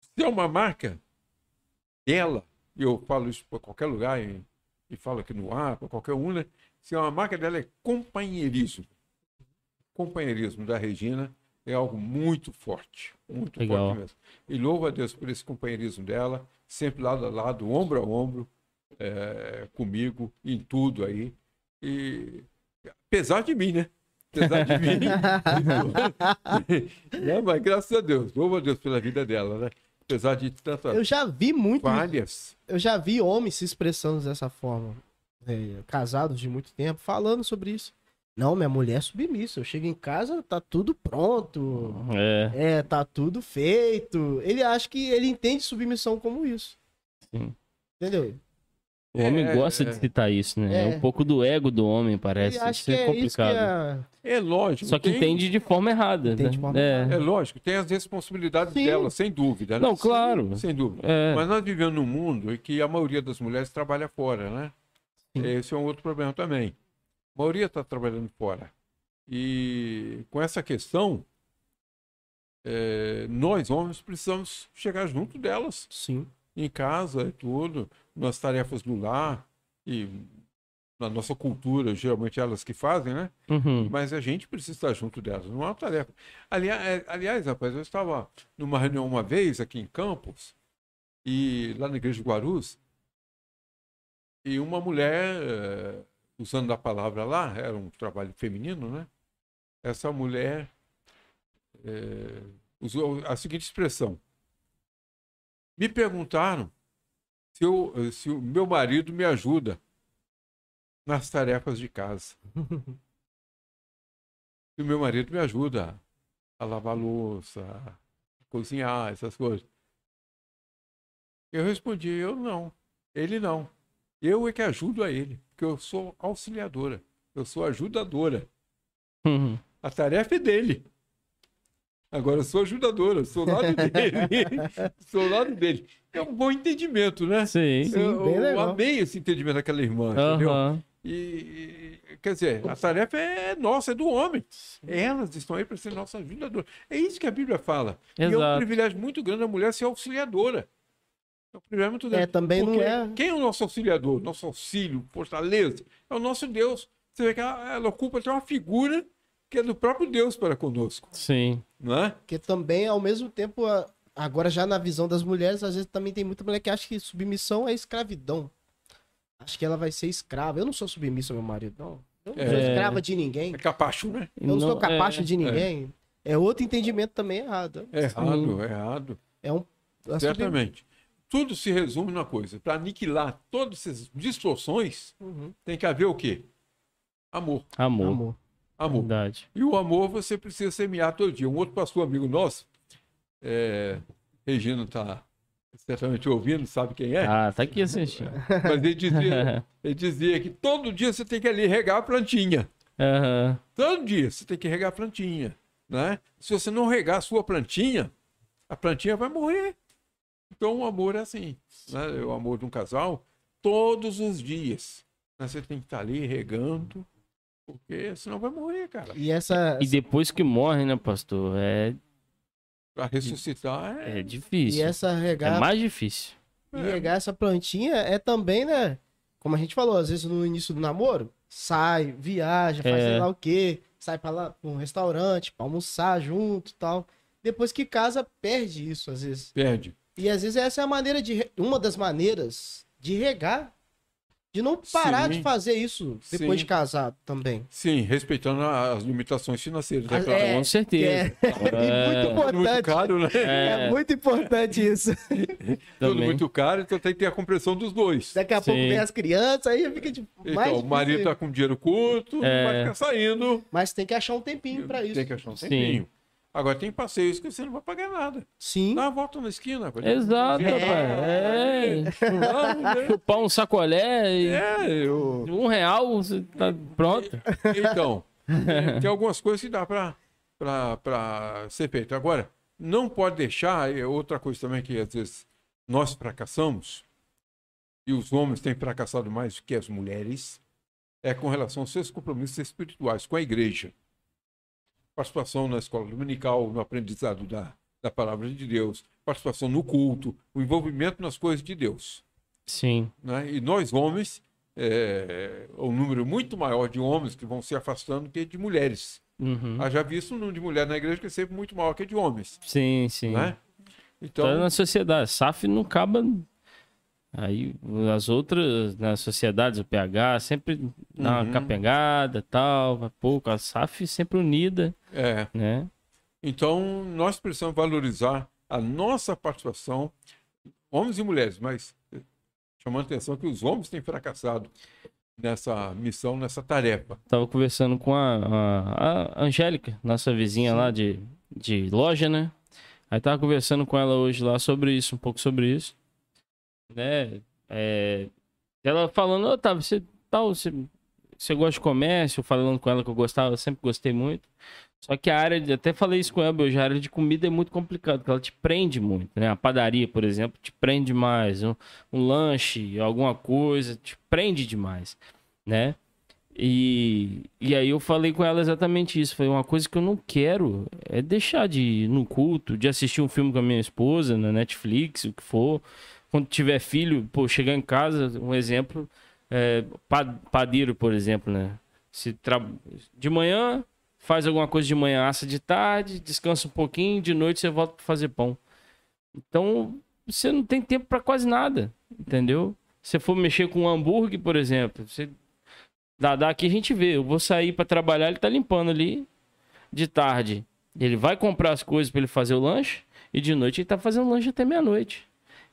Se é uma marca dela, e eu falo isso para qualquer lugar e, e falo aqui no ar, para qualquer um, né? Se é uma marca dela é companheirismo. Companheirismo da Regina é algo muito forte, muito Legal. forte mesmo. E louvo a Deus por esse companheirismo dela, sempre lado a lado, ombro a ombro, é, comigo, em tudo aí. E apesar de mim, né? Apesar de mim. né? Mas graças a Deus, louvo a Deus pela vida dela, né? Apesar de tantas Eu já vi muito, falhas. eu já vi homens se expressando dessa forma, é, casados de muito tempo, falando sobre isso. Não, minha mulher é submissa. Eu chego em casa, tá tudo pronto. É, É, tá tudo feito. Ele acha que ele entende submissão como isso. Sim. Entendeu? O homem É, gosta é. de citar isso, né? É. É. um pouco do ego do homem, parece. acha Isso que é é isso que complicado. é. É lógico. Só que tem- entende de forma errada. Entende né? de forma é. errada. É lógico, tem as responsabilidades Sim. dela, sem dúvida. né? Não, claro. Sem dúvida. É. Mas nós vivemos num mundo em que a maioria das mulheres trabalha fora, né? Sim. Esse é um outro problema também. A maioria está trabalhando fora. E com essa questão, é, nós, homens, precisamos chegar junto delas, Sim. Em casa e tudo, nas tarefas do lar. e na nossa cultura, geralmente elas que fazem, né? Uhum. Mas a gente precisa estar junto delas, não é uma tarefa. Aliás, é, aliás, rapaz, eu estava numa reunião uma vez aqui em Campos, e lá na igreja de Guarus, e uma mulher, eh, usando a palavra lá, era um trabalho feminino, né? Essa mulher eh, usou a seguinte expressão: Me perguntaram se, eu, se o meu marido me ajuda nas tarefas de casa. se o meu marido me ajuda a lavar louça, a cozinhar, essas coisas. Eu respondi, eu não. Ele não. Eu é que ajudo a ele, porque eu sou auxiliadora. Eu sou ajudadora. Uhum. A tarefa é dele. Agora eu sou ajudadora, sou lado dele. sou lado dele. É um bom entendimento, né? Sim. Sim, eu, bem eu amei esse entendimento daquela irmã, entendeu? E, e, quer dizer, a tarefa é nossa, é do homem. Elas estão aí para ser nossa ajudadora. É isso que a Bíblia fala. E é um Exato. privilégio muito grande a mulher ser auxiliadora. É um privilégio muito grande. É, também não Porque é. Quem é o nosso auxiliador, nosso auxílio, fortaleza? É o nosso Deus. Você vê que ela, ela ocupa até uma figura que é do próprio Deus para conosco, Sim. não é? Porque também, ao mesmo tempo, agora já na visão das mulheres, às vezes também tem muita mulher que acha que submissão é escravidão. Acho que ela vai ser escrava. Eu não sou submissa ao meu marido, não. Eu não sou É. escrava de ninguém. É capacho, né? Eu não, sou capacho é, de ninguém. É. outro entendimento também errado. É errado, é errado. É um. Certamente. Tudo se resume numa coisa. Para aniquilar todas essas distorções, Uhum. tem que haver o quê? Amor. Amor. Amor. Amor. Verdade. E o amor você precisa semear todo dia. Um outro pastor amigo nosso, é, Regina está certamente ouvindo, sabe quem é? Ah, tá aqui assistindo. Mas ele dizia, ele dizia que todo dia você tem que ali regar a plantinha. Aham. Todo dia você tem que regar a plantinha. Né? Se você não regar a sua plantinha, a plantinha vai morrer. Então o amor é assim. Né? O amor de um casal, todos os dias. né? Você tem que estar ali regando, porque senão vai morrer, cara. E essa. E depois que morre, né, pastor? É, Para ressuscitar é. é E difícil. essa É regar, mais difícil. e regar essa plantinha é também, né? Como a gente falou, às vezes no início do namoro, sai, viaja, faz É. sei lá o quê, sai pra lá pra um restaurante, pra almoçar junto e tal. Depois que casa, perde isso, às vezes. Perde. E às vezes essa é a maneira de. Uma das maneiras de regar. De não parar Sim. de fazer isso depois Sim. de casar também. Sim, respeitando as limitações financeiras. Ah, É claro. é. Com certeza. É, muito Tudo muito importante. caro, né? É, É, muito importante isso. Tudo também. muito caro, então tem que ter a compreensão dos dois. Daqui a pouco Sim. vem as crianças, aí fica de mais Então, o marido está com dinheiro curto, É. não vai ficar saindo. Mas tem que achar um tempinho pra isso. Tem que achar um Sim. tempinho. Agora tem passeios que você não vai pagar nada. Sim. Dá uma volta na esquina. Exato, É. rapaz. É. Né? Chupar um sacolé e É, eu... um real, você tá pronto. Então, tem, algumas coisas que dá para ser feito. Agora, não pode deixar, é outra coisa também que às vezes nós fracassamos, e os homens têm fracassado mais do que as mulheres, é com relação aos seus compromissos espirituais com a igreja. Participação na escola dominical, no aprendizado da, da palavra de Deus, participação no culto, o envolvimento nas coisas de Deus. Sim. né? E nós, homens, é, um número muito maior de homens que vão se afastando que de mulheres. Uhum. Haja visto o número de mulheres na igreja que é sempre muito maior que de homens. Sim, sim. Né? Tá Então, na sociedade. SAF não acaba. Aí as outras, nas sociedades, o PH sempre dá Uhum. uma capengada tal, vai pouco. A SAF sempre unida, é, né? então, nós precisamos valorizar a nossa participação, homens e mulheres, mas chamando a atenção que os homens têm fracassado nessa missão, nessa tarefa. Tava conversando com a, a, a Angélica, nossa vizinha lá de, de loja, né? Aí tava conversando com ela hoje lá sobre isso, um pouco sobre isso. Né? É, ela falando, ô, Otávio, você tal, você, você gosta de comércio? Falando com ela que eu gostava, eu sempre gostei muito. Só que a área, de, até falei isso com ela hoje, a área de comida é muito complicado, porque ela te prende muito, né? A padaria, por exemplo, te prende mais. Um, um lanche, alguma coisa, te prende demais, né? E, e aí eu falei com ela exatamente isso. Foi uma coisa que eu não quero é deixar de ir no culto, de assistir um filme com a minha esposa na Netflix, o que for. Quando tiver filho, pô, chegar em casa, um exemplo, é, pa- padeiro, por exemplo, né? Se tra... De manhã, faz alguma coisa de manhã, assa de tarde, descansa um pouquinho, de noite você volta para fazer pão. Então, você não tem tempo para quase nada, entendeu? Se for mexer com um hambúrguer, por exemplo, você dá aqui a gente vê, eu vou sair para trabalhar, ele tá limpando ali de tarde. Ele vai comprar as coisas para ele fazer o lanche e de noite ele tá fazendo lanche até meia-noite.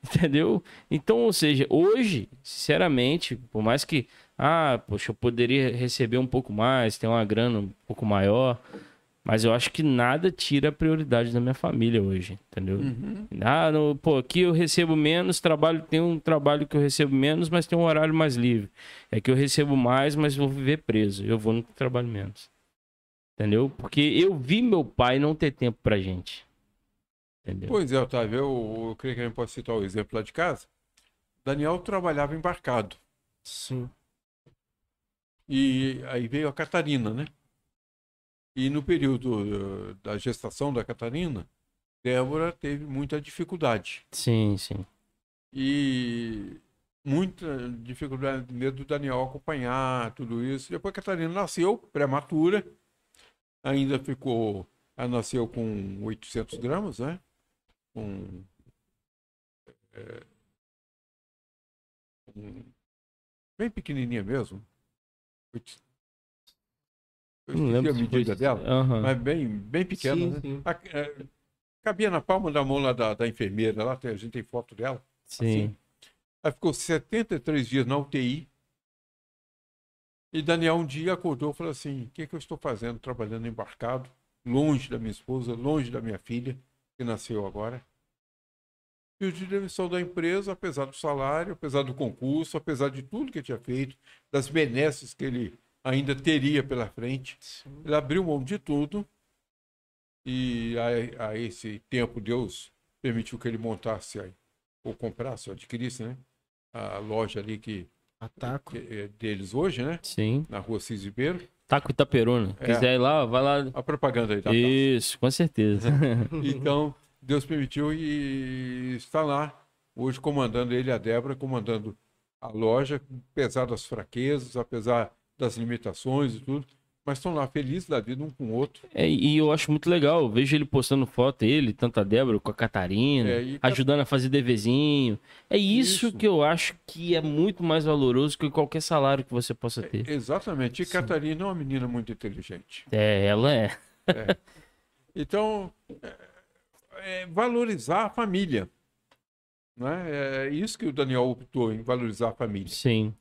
Entendeu? Então, ou seja, hoje, sinceramente, por mais que, ah, poxa, eu poderia receber um pouco mais, ter uma grana um pouco maior, mas eu acho que nada tira a prioridade da minha família hoje, entendeu? Uhum. Ah, no, pô, aqui eu recebo menos, trabalho, tem um trabalho que eu recebo menos, mas tem um horário mais livre. É que eu recebo mais, mas vou viver preso. Eu vou no trabalho menos. Entendeu? Porque eu vi meu pai não ter tempo pra gente. Entendeu? Pois é, Otávio, eu, eu creio que a gente pode citar o exemplo lá de casa. Daniel trabalhava embarcado. Sim. E aí veio a Catarina, né? E no período eh, da gestação da Catarina, Débora teve muita dificuldade. Sim, sim. E muita dificuldade mesmo do Daniel acompanhar tudo isso. Depois a Catarina nasceu, prematura, ainda ficou. Ela nasceu com 800 gramas, né? Com. é, com- bem pequenininha mesmo. Oito- Eu Não esqueci lembro a medida foi- dela, Aham. mas bem, bem pequena, Sim, né? sim. A- é, cabia na palma da mão lá da, da enfermeira, lá tem- a gente tem foto dela. Sim. Ela ficou 73 dias na UTI. E Daniel um dia acordou e falou assim: o que, que eu estou fazendo trabalhando embarcado, longe da minha esposa, longe da minha filha, que nasceu agora? Pediu demissão da empresa, apesar do salário, apesar do concurso, apesar de tudo que ele tinha feito, das benesses que ele ainda teria pela frente. Ele abriu mão de tudo e a, a esse tempo Deus permitiu que ele montasse aí, ou comprasse, ou adquirisse, né? A loja ali que, Ataco. que é deles hoje, né? Sim. Na rua Cis Ribeiro. Taco Itaperuna. É. Quiser ir lá, vai lá. A propaganda aí da taça. Isso, com certeza. Então, Deus permitiu e está lá, hoje comandando ele e a Débora, comandando a loja, apesar das fraquezas, apesar das limitações e tudo, mas estão lá felizes da vida um com o outro. É, e eu acho muito legal. Eu vejo ele postando foto, ele, tanto a Débora com a Catarina, É, e- ajudando a fazer devezinho. É isso, Isso. que eu acho que é muito mais valoroso que qualquer salário que você possa ter. Exatamente. E Catarina é uma menina muito inteligente. É, ela é. Então, é, é valorizar a família. Né? É isso que o Daniel optou em valorizar a família. Sim.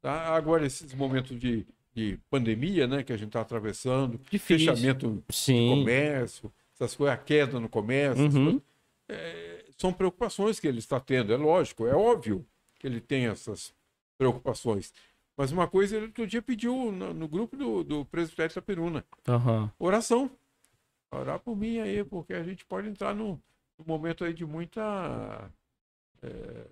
Tá? Agora, esses momentos de, de pandemia né, que a gente está atravessando, Difícil. fechamento do Sim. comércio, essas coisas, a queda no comércio, Uhum. é, são preocupações que ele está tendo. É lógico, é óbvio que ele tem essas preocupações. Mas uma coisa ele outro dia pediu no, no grupo do, do presbitério da Peruna, Aham. oração. Orar por mim aí, porque a gente pode entrar num, num momento aí de muita, é,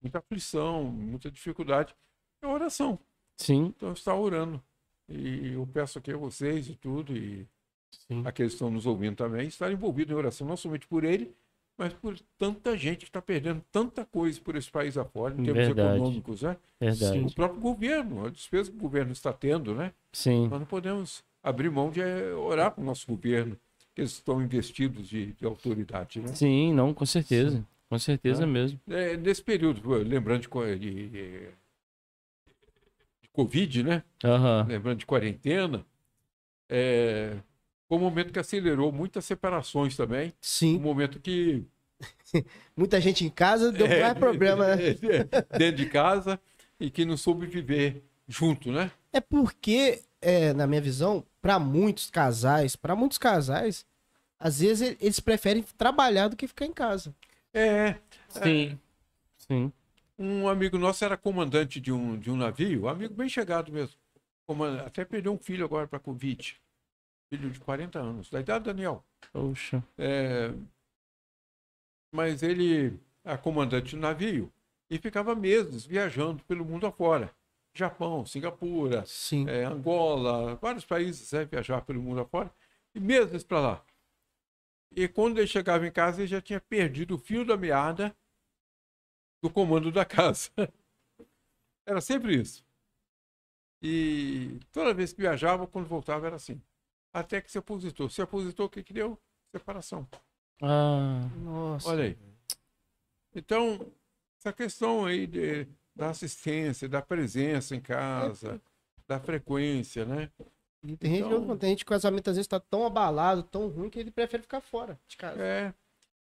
muita aflição, muita dificuldade. É oração. Sim. Então está orando. E eu peço aqui a vocês e tudo, e Sim. aqueles que estão nos ouvindo também, estar envolvidos em oração, não somente por ele, mas por tanta gente que está perdendo tanta coisa por esse país afora, em termos Verdade. econômicos, né? Verdade. O próprio governo, a despesa que o governo está tendo, né? Sim. Nós não podemos abrir mão de eh, orar para o nosso governo, que eles estão investidos de, de autoridade, né? Sim, não, com certeza. Com certeza Ah. mesmo. É, nesse período, lembrando de, de- de Covid, né? Aham. lembrando de quarentena, é, foi um momento que acelerou muitas separações também. Um Sim. momento que. Muita gente em casa deu é, mais problema, né? dentro de casa e que não soube viver junto, né? É porque, é, na minha visão, para muitos casais, para muitos casais, às vezes eles preferem trabalhar do que ficar em casa. É. Sim. Sim. Um amigo nosso era comandante de um, de um navio, um amigo bem chegado mesmo. Comanda- Até perdeu um filho agora para Covid. Filho de 40 anos, da idade do Daniel. Poxa. É, mas ele é comandante do navio e ficava meses viajando pelo mundo afora. Japão, Singapura, Sim. é, Angola, vários países, né, viajar pelo mundo afora, e meses para lá. E quando ele chegava em casa, ele já tinha perdido o fio da meada do comando da casa. Era sempre isso. E toda vez que viajava, quando voltava, era assim. Até que se aposentou. Se aposentou, o que que deu? Separação. Ah, Nossa. Olha aí. Então, essa questão aí de, da assistência, da presença em casa, da frequência, né? E tem gente, Então- que- tem gente que o casamento às vezes tá tão abalado, tão ruim, que ele prefere ficar fora de casa. É,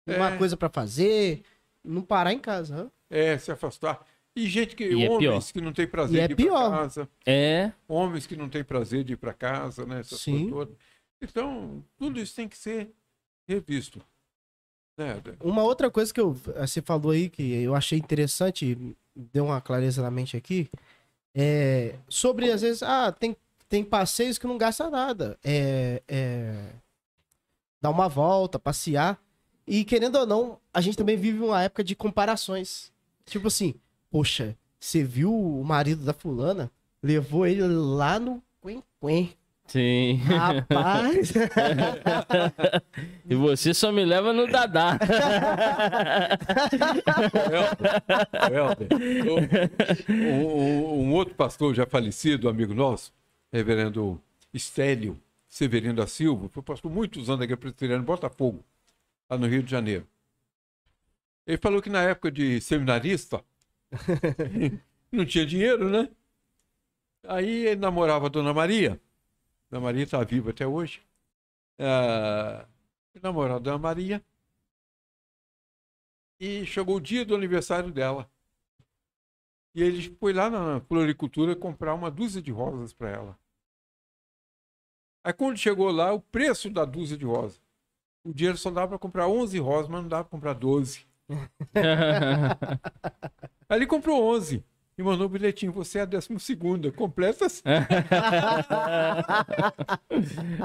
Uma é. coisa pra fazer, não parar em casa. hã? É se afastar. E gente que, E é homens pior. que não tem prazer E é de ir para pior. casa, é. homens que não têm prazer de ir para casa, né? Essas Sim. coisas todas. Então, tudo isso tem que ser revisto. Né? Uma outra coisa que eu, você falou aí que eu achei interessante, deu uma clareza na mente aqui, é sobre às vezes, ah, tem, tem passeios que não gasta nada. É, é dar uma volta, passear. E querendo ou não, a gente também vive uma época de comparações. Tipo assim, poxa, você viu o marido da fulana? Levou ele lá no Quen Sim. Rapaz! E você só me leva no Dadá. Helder, um, um- um outro pastor já falecido, amigo nosso, reverendo Estélio Severino da Silva, foi pastor muitos anos da Igreja Presbiteriana em Botafogo, lá no Rio de Janeiro. Ele falou que na época de seminarista, não tinha dinheiro, né? Aí ele namorava a Dona Maria. Dona Maria está viva até hoje. Ah, namorava a Dona Maria. E chegou o dia do aniversário dela. E ele foi lá na floricultura comprar uma dúzia de rosas para ela. Aí quando chegou lá, o preço da dúzia de rosas. O dinheiro só dava para comprar 11 rosas, mas não dava para comprar 12. Aí ele comprou 11 e mandou um bilhetinho. Você é a décima segunda, completa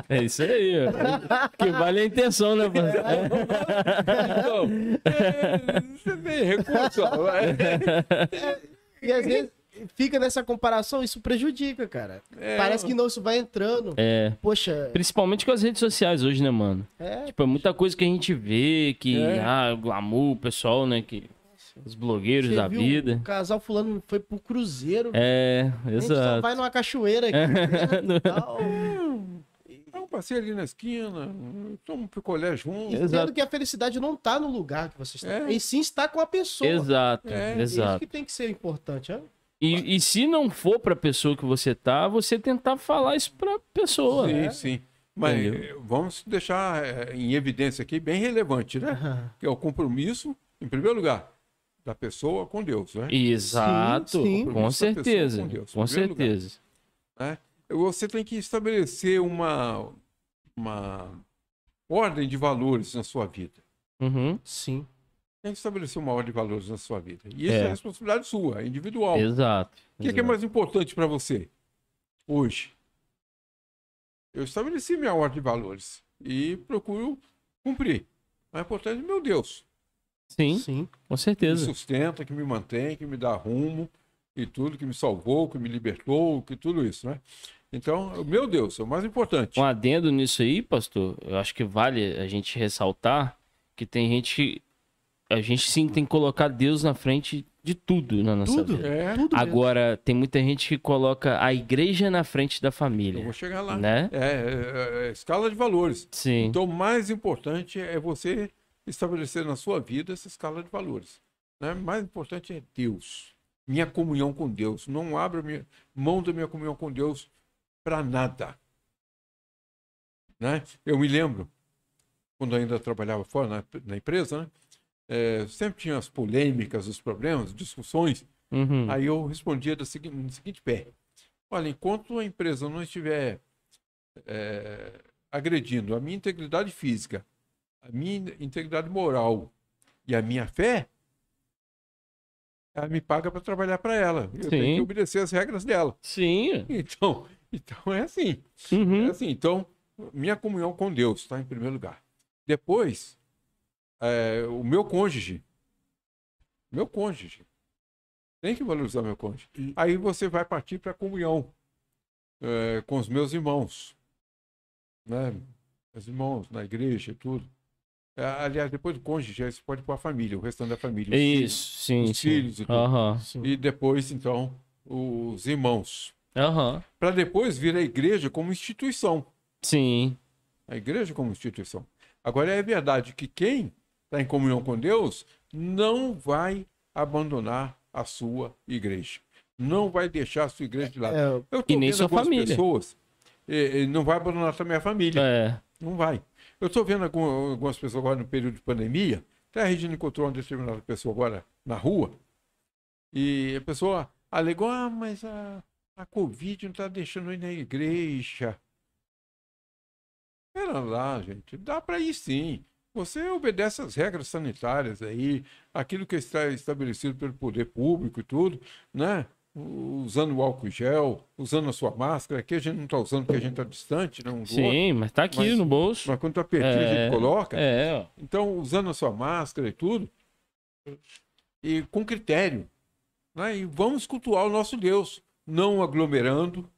É isso aí. ó. Que vale a intenção, né? Então, é, você tem recurso. ó. E às vezes fica nessa comparação, isso prejudica, cara. É, Parece que não, isso vai entrando. É. Poxa, Principalmente com as redes sociais hoje, né, mano? é. Tipo, é muita coisa que a gente vê, que, É. ah, o glamour, o pessoal, né, que... Os blogueiros Você da viu, vida. O casal fulano foi pro cruzeiro. É, a gente só exato. vai numa cachoeira aqui. né, e tal. Eu passei ali na esquina, tomo um picolé junto. Exato. Entendo que a felicidade não tá no lugar que você está. É. E sim está com a pessoa. Exato, É, Isso exato. que tem que ser importante, né? E, e se não for pra pessoa que você tá, você tentar falar isso pra pessoa. Sim, sim. Mas Entendeu? eh, vamos deixar eh, em evidência aqui, bem relevante, né? Que é o compromisso, em primeiro lugar, da pessoa com Deus, né? Exato, Sim, sim. com certeza, com Deus, com primeiro lugar. certeza. né? Você tem que estabelecer uma, uma ordem de valores na sua vida. Uhum, Sim. Tem que estabelecer uma ordem de valores na sua vida. E isso é, É. responsabilidade sua, é individual. Exato. O que, que é mais importante para você hoje? Eu estabeleci minha ordem de valores e procuro cumprir. O mais importante é meu Deus, Sim, Sim. com que me certeza. sustenta, que me mantém, que me dá rumo e tudo, que me salvou, que me libertou, que tudo isso, né? Então, o meu Deus é o mais importante. Um adendo nisso aí, pastor, eu acho que vale a gente ressaltar que tem gente. A gente sim tem que colocar Deus na frente de tudo na nossa Tudo. vida. É, Tudo mesmo. Agora, tem muita gente que coloca a igreja na frente da eu família. vou chegar lá. Né? É, é, é, escala de valores. Sim. Então, o mais importante é você estabelecer na sua vida essa escala de valores. Né? O mais importante é Deus. Minha comunhão com Deus. Não abra minha, mão da minha comunhão com Deus para nada. Né? Eu me lembro, quando eu ainda trabalhava fora na, na empresa, né? É, sempre tinha as polêmicas, os problemas, discussões. Uhum. Aí eu respondia da segui- no seguinte pé: Olha, enquanto a empresa não estiver é, agredindo a minha integridade física, a minha integridade moral e a minha fé, ela me paga para trabalhar para ela. Eu tenho Sim. que obedecer as regras dela. Sim. Então, então é assim. Uhum. É assim. Então, minha comunhão com Deus está em primeiro lugar. Depois, é, o meu cônjuge. Meu cônjuge. Tem que valorizar meu cônjuge. E- Aí você vai partir para a comunhão é, com os meus irmãos. Né? Meus irmãos na igreja e tudo. É, aliás, depois do cônjuge, aí você pode pôr a família, o restante da família. os filhos. Isso, sim, os sim. filhos e tudo. Sim. E depois, então, os irmãos, Aham. para depois vir a igreja como instituição. Sim. A igreja como instituição. Agora é verdade que quem está em comunhão com Deus não vai abandonar a sua igreja. Não vai deixar a sua igreja de lado. É, Eu tô E nem vendo sua algumas família. pessoas. eh, eh, não vai abandonar também a família. É. Não vai. Eu estou vendo algum- algumas pessoas agora no período de pandemia. Até a Regina encontrou uma determinada pessoa agora na rua. E a pessoa alegou: ah, mas a, a Covid não está deixando eu ir na igreja. Pera lá, gente. Dá para ir sim. Você obedece às regras sanitárias aí, aquilo que está estabelecido pelo poder público e tudo, né? Usando o álcool gel, usando a sua máscara. Aqui a gente não está usando porque a gente está distante, não usou. Sim, mas tá aqui Mas- no bolso. Mas quando tá pertinho, a É, gente coloca. É. Então, usando a sua máscara e tudo, e com critério. Né? E vamos cultuar o nosso Deus, não aglomerando,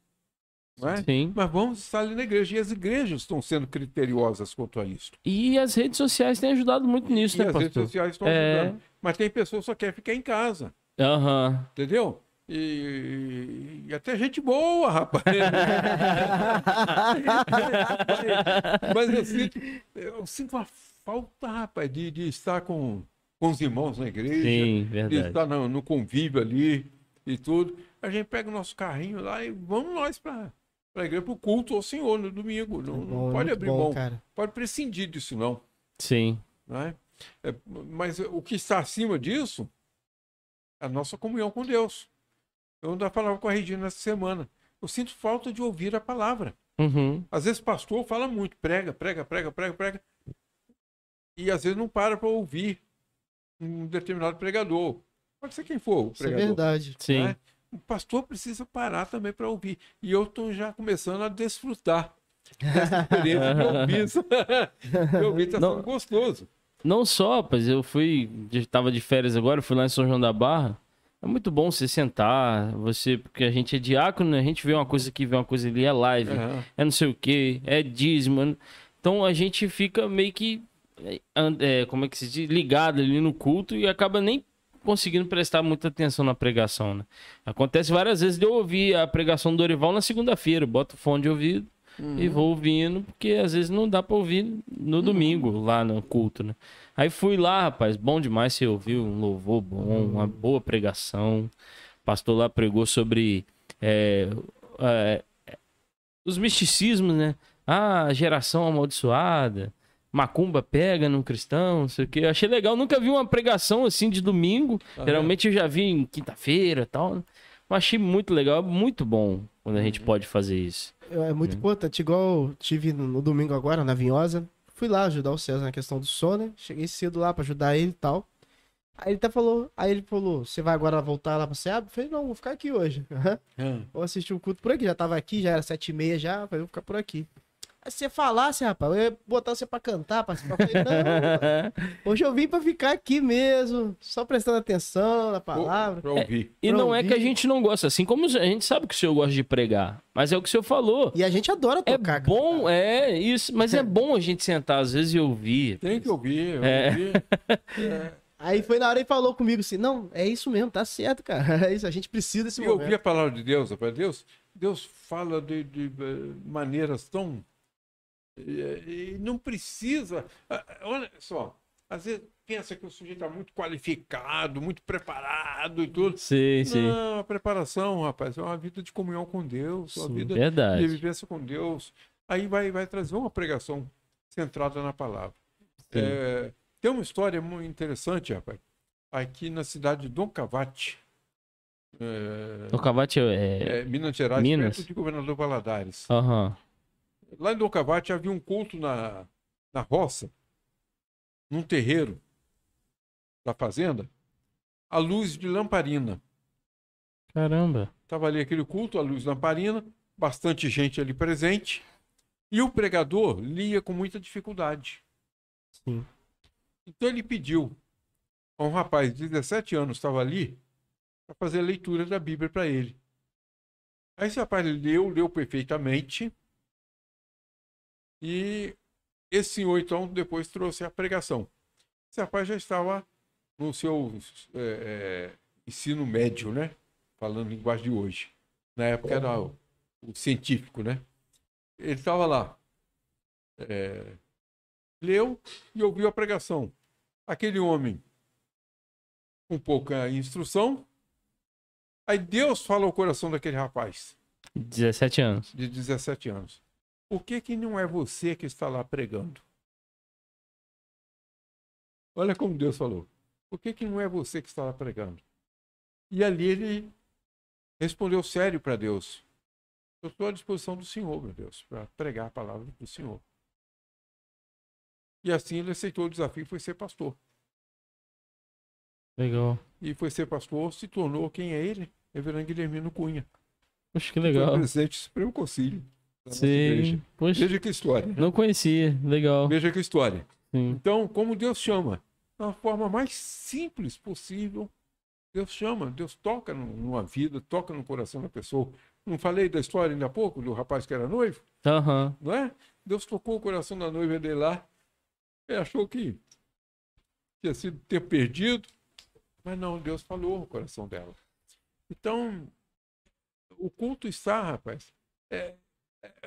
né? Sim. mas vamos estar ali na igreja. E as igrejas estão sendo criteriosas quanto a isso. E as redes sociais têm ajudado muito nisso, e né, as redes pastor? sociais estão É. ajudando. Mas tem pessoas que só querem ficar em casa, Aham. entendeu? E, e até gente boa, rapaz. mas, mas eu sinto, eu sinto uma falta, rapaz, de, de estar com, com os irmãos na igreja. Sim, de estar no, no convívio ali e tudo. A gente pega o nosso carrinho lá e vamos nós para a igreja, para o culto ao Senhor no domingo. Não, não Bom, pode muito abrir bom, mão, cara. pode prescindir disso, não. Sim. né? É, mas o que está acima disso é a nossa comunhão com Deus. Eu ainda falava com a Regina essa semana. Eu sinto falta de ouvir a palavra. Uhum. Às vezes pastor fala muito, prega, prega, prega, prega, prega. E às vezes não para para ouvir um determinado pregador. Pode ser quem for o Isso é pregador. verdade. Sim. O pastor precisa parar também para ouvir. E eu estou já começando a desfrutar dessa experiência de ouvir de ouvir está sendo gostoso. Não só, rapaz, eu fui. Eu tava de férias agora, fui lá em São João da Barra. É muito bom você sentar, você, porque a gente é diácono, né? a gente vê uma coisa aqui, vê uma coisa ali, é live, Aham. é não sei o que, é dízimo. Então a gente fica meio que, é, é, como é que se diz, ligado ali no culto e acaba nem conseguindo prestar muita atenção na pregação, né? Acontece várias vezes de eu ouvir a pregação do Dorival na segunda-feira, boto fone de ouvido e vou ouvindo, porque às vezes não dá pra ouvir no domingo, lá no culto, né? Aí fui lá, rapaz, bom demais você ouviu, um louvor bom, uma boa pregação. O pastor lá pregou sobre é, é, os misticismos, né? Ah, a geração amaldiçoada, macumba pega num cristão, não sei o quê. Eu achei legal, nunca vi uma pregação assim de domingo. Aham. Geralmente eu já vi em quinta-feira e tal. né? Mas achei muito legal, é muito bom quando a gente pode fazer isso. É muito importante. Igual eu tive no, domingo agora, na Vinhosa. Fui lá ajudar o César na questão do sono, né? Cheguei cedo lá pra ajudar ele e tal. Aí ele até falou, aí ele falou, você vai agora voltar lá pra Seab? Eu falei, não, vou ficar aqui hoje. Ah. Vou assistir o culto por aqui, já tava aqui, já era sete e meia já, falei, vou ficar por aqui. Se você falasse, rapaz, eu ia botar você pra cantar, participar. Eu falei, não, rapaz, hoje eu vim pra ficar aqui mesmo, só prestando atenção na palavra. Para ouvir. E Pra não é ouvir. que a gente não gosta, assim como a gente sabe que o senhor gosta de pregar, mas é o que o senhor falou. E a gente adora É tocar. bom, cara. é isso, mas é bom a gente sentar às vezes e ouvir. Tem que ouvir. É. ouvir. É. Aí foi na hora e falou comigo assim, não, é isso mesmo, tá certo, cara. É isso, a gente precisa desse E ouvir momento. a palavra de Deus, rapaz. Deus, Deus fala de, de, eh, maneiras tão. E não precisa. ah, Olha só, às vezes pensa que o sujeito está muito qualificado, muito preparado e tudo. Sim, sim. Não, a preparação, rapaz, é uma vida de comunhão com Deus, uma Sim, vida de verdade. vivência com Deus. Aí vai, vai trazer uma pregação centrada na palavra. É, tem uma história muito interessante, rapaz, aqui na cidade de Dom Cavate. É, O Cavate é. é, Minas Gerais, Minas? perto de Governador Valadares. Aham. Lá em Dom Cavate havia um culto na, na roça, num terreiro da fazenda, à luz de lamparina. Caramba. Estava ali aquele culto, à luz de lamparina, bastante gente ali presente, e o pregador lia com muita dificuldade. Sim. Então ele pediu a um rapaz de 17 anos, estava ali, para fazer a leitura da Bíblia para ele. Aí esse rapaz leu, leu perfeitamente, e esse senhor, então, depois trouxe a pregação. Esse rapaz já estava no seu é, é, ensino médio, né? falando linguagem de hoje. Na época era o, o científico, né? Ele estava lá, é, leu e ouviu a pregação. Aquele homem, com pouca instrução, aí Deus fala ao coração daquele rapaz 17 anos. de 17 anos. Por que, que não é você que está lá pregando? Olha como Deus falou. Por que, que não é você que está lá pregando? E ali ele respondeu sério para Deus. Eu estou à disposição do Senhor, meu Deus, para pregar a palavra do Senhor. E assim ele aceitou o desafio e foi ser pastor. Legal. E foi ser pastor, se tornou quem é ele? Reverendo Guilhermino Cunha. Poxa, que Foi legal. presidente do Supremo Conselho. Sim. Veja que história. não conhecia. Legal. Veja que história. Sim. Então, como Deus chama? Da forma mais simples possível, Deus chama, Deus toca num- numa vida, toca no coração da pessoa. Não falei da história ainda há pouco, do rapaz que era noivo, Aham. não é? Deus tocou o coração da noiva dele lá. Ele achou que tinha sido tempo perdido, mas não, Deus falou no coração dela. Então, o culto está, rapaz. É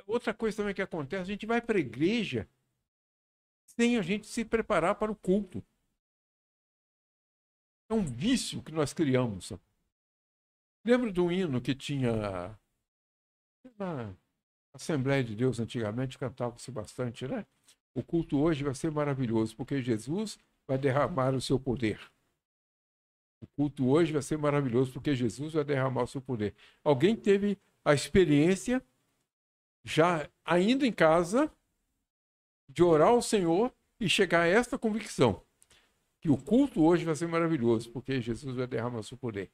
outra coisa também que acontece, a gente vai para a igreja sem a gente se preparar para o culto. É um vício que nós criamos. sabe? Lembra do hino que tinha na Assembleia de Deus antigamente cantava-se bastante, né? O culto hoje vai ser maravilhoso, porque Jesus vai derramar o seu poder. O culto hoje vai ser maravilhoso, porque Jesus vai derramar o seu poder. Alguém teve a experiência, já ainda em casa, de orar ao Senhor e chegar a esta convicção: que o culto hoje vai ser maravilhoso, porque Jesus vai derramar o seu poder.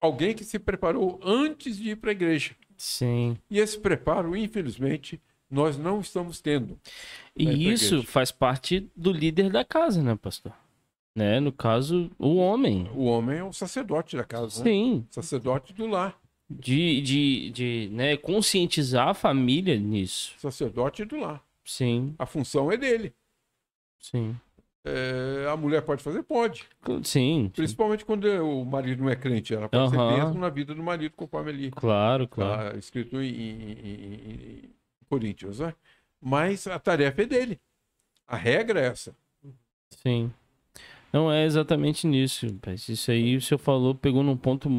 Alguém que se preparou antes de ir para a igreja. Sim. E esse preparo, infelizmente, nós não estamos tendo. E Vai pra isso faz parte do líder da casa, né, pastor? Né? No caso, o homem. O homem é o sacerdote da casa, né? Sim. sacerdote do lar, De, de, de né, conscientizar a família nisso. sacerdote do lar. Sim, A função é dele. sim. É, a mulher pode fazer? Pode. Sim, sim. Principalmente quando o marido não é crente. Ela pode Aham. ser bênção na vida do marido, conforme ali Claro, claro. está escrito em, em- em- Coríntios. Né? Mas a tarefa é dele. A regra é essa. Sim. Não é exatamente nisso. Isso aí o senhor falou, pegou num ponto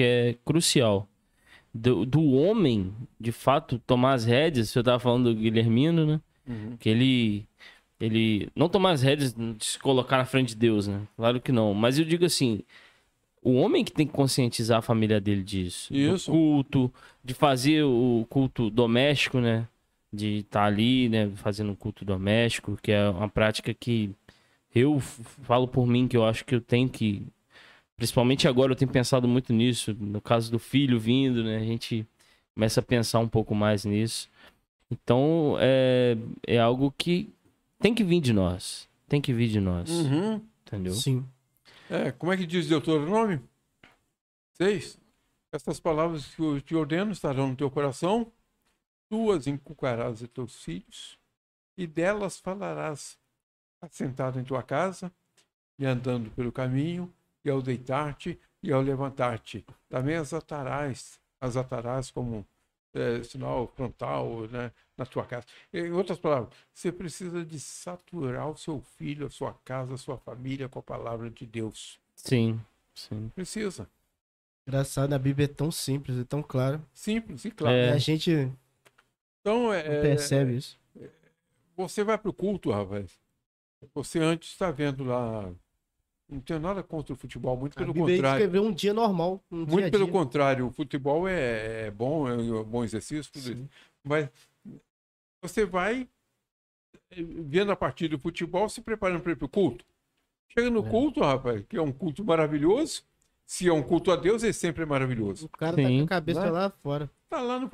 que é crucial. Do, do homem, de fato, tomar as rédeas. Senhor estava falando do Guilhermino, né? Que ele. Ele. Não tomar as rédeas de se colocar na frente de Deus, né? Claro que não. Mas eu digo assim. O homem que tem que conscientizar a família dele disso. Isso. Do culto, de fazer o culto doméstico, né? De estar ali, né? Fazendo um culto doméstico, que é uma prática que eu falo por mim que eu acho que eu tenho que. Principalmente agora eu tenho pensado muito nisso. No caso do filho vindo, né? A gente começa a pensar um pouco mais nisso. Então é, é algo que tem que vir de nós. Tem que vir de nós. Uhum. Entendeu? Sim. É, como é que diz Deuteronômio? Seis. Estas palavras que eu te ordeno estarão no teu coração, tu as inculcarás a teus filhos, e delas falarás assentado em tua casa, e andando pelo caminho, e ao deitar-te e ao levantar-te. Também as atarás, as atarás como é, sinal frontal né, na tua casa. Em outras palavras, você precisa de saturar o seu filho, a sua casa, a sua família com a palavra de Deus. Sim, sim. Precisa. Engraçado, a Bíblia é tão simples e tão clara. Simples e claro. É. A gente Então, é, percebe isso. você vai para o culto, rapaz. Você antes está vendo lá. Não tenho nada contra o futebol, muito pelo contrário. escreveu um dia normal, um dia Muito a pelo dia. contrário, o futebol é, é bom, é um bom exercício, tudo isso. Mas você vai eh, vendo a partida do futebol, se preparando para ir para o culto. Chega no É. culto, rapaz, que é um culto maravilhoso. Se é um culto a Deus, ele sempre é O maravilhoso. cara tá Sim. com a cabeça Né? lá fora. Tá lá no.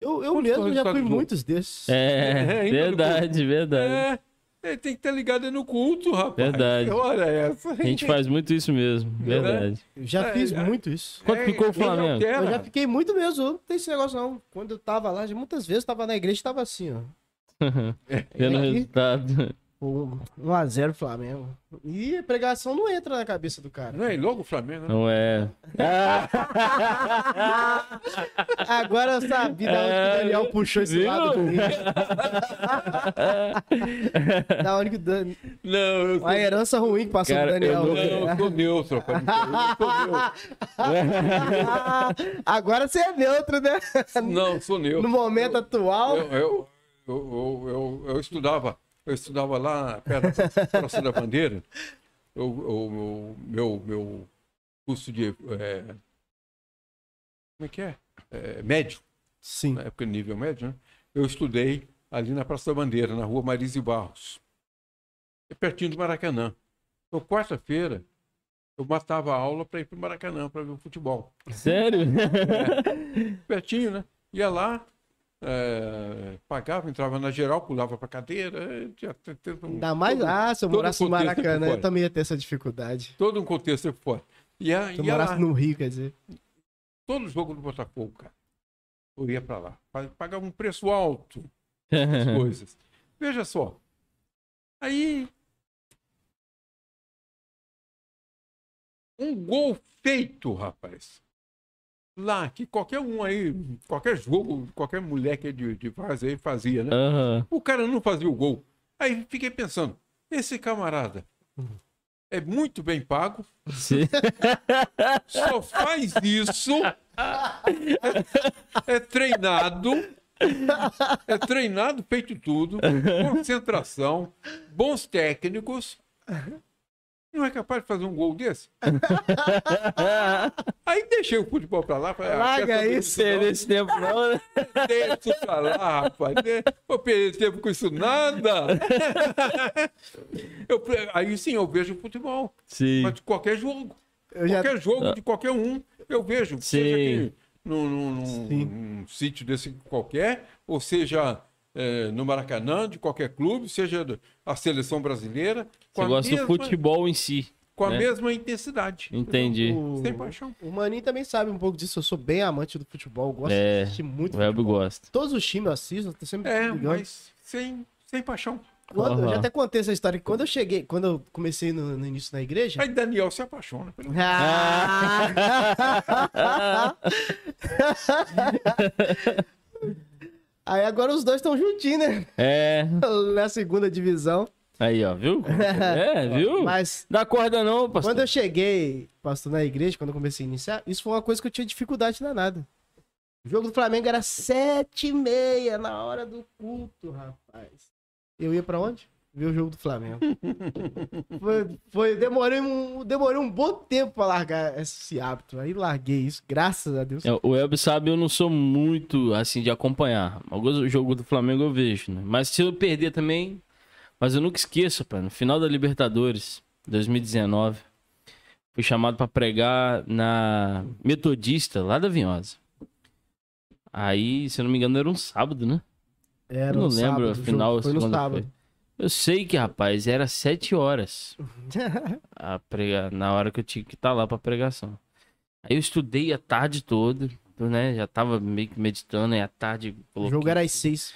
Eu, eu mesmo já fui muitos desses. É, É, verdade, verdade. É, ele tem que estar ligado no culto, rapaz. Verdade. Hora é essa? A gente faz muito isso mesmo, verdade. Eu já É, fiz é. muito isso. Quanto É, ficou o Flamengo? Eu já fiquei muito mesmo. Eu não tem esse negócio não. Quando eu tava lá, muitas vezes eu tava na igreja e tava assim, ó. Vendo o resultado. Pô, 1x0 Flamengo. E a pregação não entra na cabeça do cara. Não é? E logo o Flamengo, né? Não é. Agora eu sabia da onde que o Daniel puxou esse Viu? lado comigo. da onde que o Dan... Não, eu sou, Uma herança ruim que passou Cara, do Daniel. eu não, eu sou neutro, rapaz. Eu sou neutro. Agora você é neutro, né? Não, sou neutro. No momento atual. Eu, eu, eu, eu, eu, eu estudava, eu estudava lá perto da Praça da Bandeira. Eu- meu, meu curso de. é, como é que é? É, médio, Sim. na época nível médio, né? Eu estudei ali na Praça da Bandeira, na rua Marise Barros. É pertinho do Maracanã. Então, quarta-feira, eu matava a aula para ir para o Maracanã para ver o futebol. Sério? pertinho, né? Ia lá, é, pagava, entrava na geral, pulava pra cadeira. é, tinha t- t- um- Ainda mais. todo, Ah, se eu todo morasse no contexto Maracanã, eu também ia ter essa dificuldade. todo um contexto fora. Ia, Se eu morasse lá, no Rio, quer dizer. todo jogo do Botafogo, cara. Eu ia pra lá. Pa- Pagava um preço alto as coisas. Veja só. Aí. Um gol feito, rapaz. Lá, que qualquer um aí, qualquer jogo, qualquer moleque de, de fazer, fazia, né? Aham. O cara não fazia o gol. Aí fiquei pensando, esse camarada é muito bem pago, Sim. só faz isso, é, é treinado, é treinado, feito tudo, concentração, bons técnicos. Não é capaz de fazer um gol desse? Aí deixei o futebol pra lá. Falei, ah, Larga isso? Nesse tempo não, né? Deixa isso pra lá, rapaz. né? Vou perder tempo com isso nada. Eu, aí sim, eu vejo futebol. Sim. Mas de qualquer jogo. Eu já. Qualquer jogo de qualquer um, eu vejo. Sim. Seja aqui num, num- num- Sim. num sítio desse qualquer, ou seja é, no Maracanã, de qualquer clube, seja a seleção brasileira. Com Você a gosta mesma, do futebol em si. Com a né? mesma intensidade. Entendi. O, Sem paixão. o Maninho também sabe um pouco disso. Eu sou bem amante do futebol. Gosto É, de assistir muito O Web gosta. Todos os times eu assisto, eu sempre É, ligando. mas sem, sem paixão. Quando- Eu já até contei essa história. Quando eu cheguei, quando eu comecei no, no início na igreja. Aí Daniel se apaixona. pelo- Ah! Aí agora os dois estão juntinhos, né? É. Na segunda divisão. Aí, ó, viu? É, viu? Mas Dá corda não, pastor. quando eu cheguei, pastor, na igreja, quando eu comecei a iniciar, isso foi uma coisa que eu tinha dificuldade danada. O jogo do Flamengo era sete e meia na hora do culto, rapaz. Eu ia pra onde? Ver o jogo do Flamengo. foi, foi- demorei, um, demorei um bom tempo pra largar esse hábito. Aí larguei isso, graças a Deus. É, O Web sabe, eu não sou muito, assim, de acompanhar. Alguns jogos do Flamengo eu vejo, né? Mas se eu perder também... Mas eu nunca esqueço, pai. No final da Libertadores, 2019, fui chamado pra pregar na Metodista, lá da Vinhosa. Aí, se eu não me engano, era um sábado, né? Era eu não no lembro, sábado, o afinal, foi no sábado. Eu sei que, rapaz, era sete horas a prega... na hora que eu tinha que estar lá pra pregação. Aí eu estudei a tarde toda, né? Já tava meio que meditando, aí à tarde O coloquei. jogo era às seis.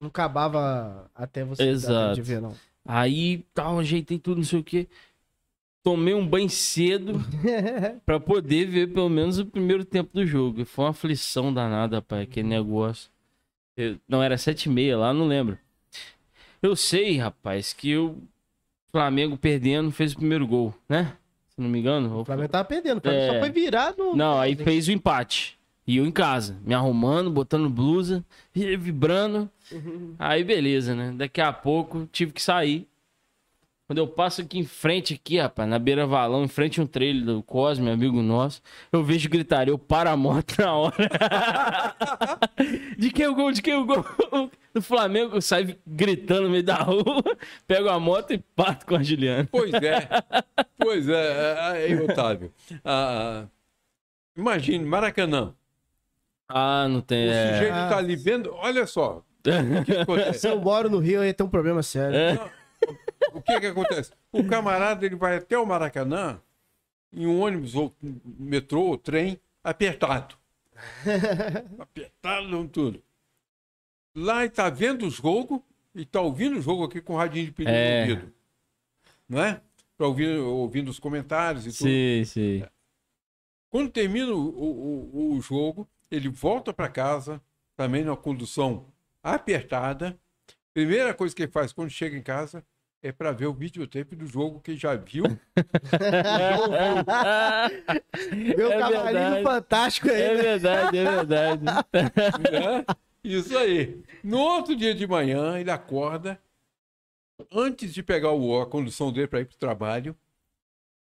Não acabava até você Exato. de ver, não. Aí tal, ajeitei tudo, não sei o que. Tomei um banho cedo pra poder ver pelo menos o primeiro tempo do jogo. Foi uma aflição danada, rapaz, aquele negócio. Eu- Não, era sete e meia lá, não lembro. Eu sei, rapaz, que o Flamengo perdendo fez o primeiro gol, né? Se não me engano. O Flamengo tava perdendo. É. só foi virar no. Não, aí fez o empate. E eu em casa, me arrumando, botando blusa, e vibrando. Aí beleza, né? Daqui a pouco tive que sair. Quando eu passo aqui em frente, aqui, rapaz, na beira valão, em frente a um trailer do Cosme, amigo nosso, eu vejo gritaria, eu paro a moto na hora. de quem é o gol? De quem é o gol? Do Flamengo, eu saio gritando no meio da rua, pego a moto e parto com a Juliana. Pois é. pois é. Aí, Otávio. ah, imagine, Maracanã. Ah, não tem. O É... sujeito está ali vendo. Olha só. O que acontece? Se eu moro no Rio, eu ia ter um problema sério. É. O que, que acontece? O camarada ele vai até o Maracanã em um ônibus ou metrô ou trem apertado. apertado tudo. Lá ele está vendo o jogo e tá ouvindo o jogo aqui com o radinho de pilha É. ouvido. Não é? Pra ouvir, ouvindo os comentários e tudo. Sim, sim. Quando termina o, o, o- o jogo, ele volta para casa, também numa condução apertada. Primeira coisa que ele faz quando chega em casa é para ver o videotape do jogo que já viu. Meu É cavalinho verdade. fantástico aí. É né? verdade, é verdade. né? Isso aí. No outro dia de manhã, ele acorda. Antes de pegar o, a condução dele para ir para o trabalho,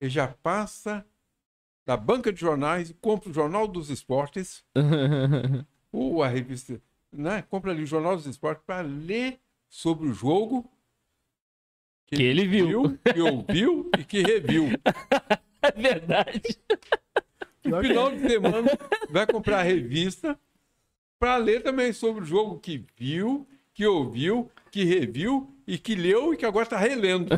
ele já passa da banca de jornais e compra o Jornal dos Esportes ou a revista, né? Compra ali o Jornal dos Esportes para ler sobre o jogo Que ele viu. que ouviu e que reviu. É verdade. No final de semana, vai comprar a revista para ler também sobre o jogo que viu, que ouviu, que reviu e que leu e que agora está relendo.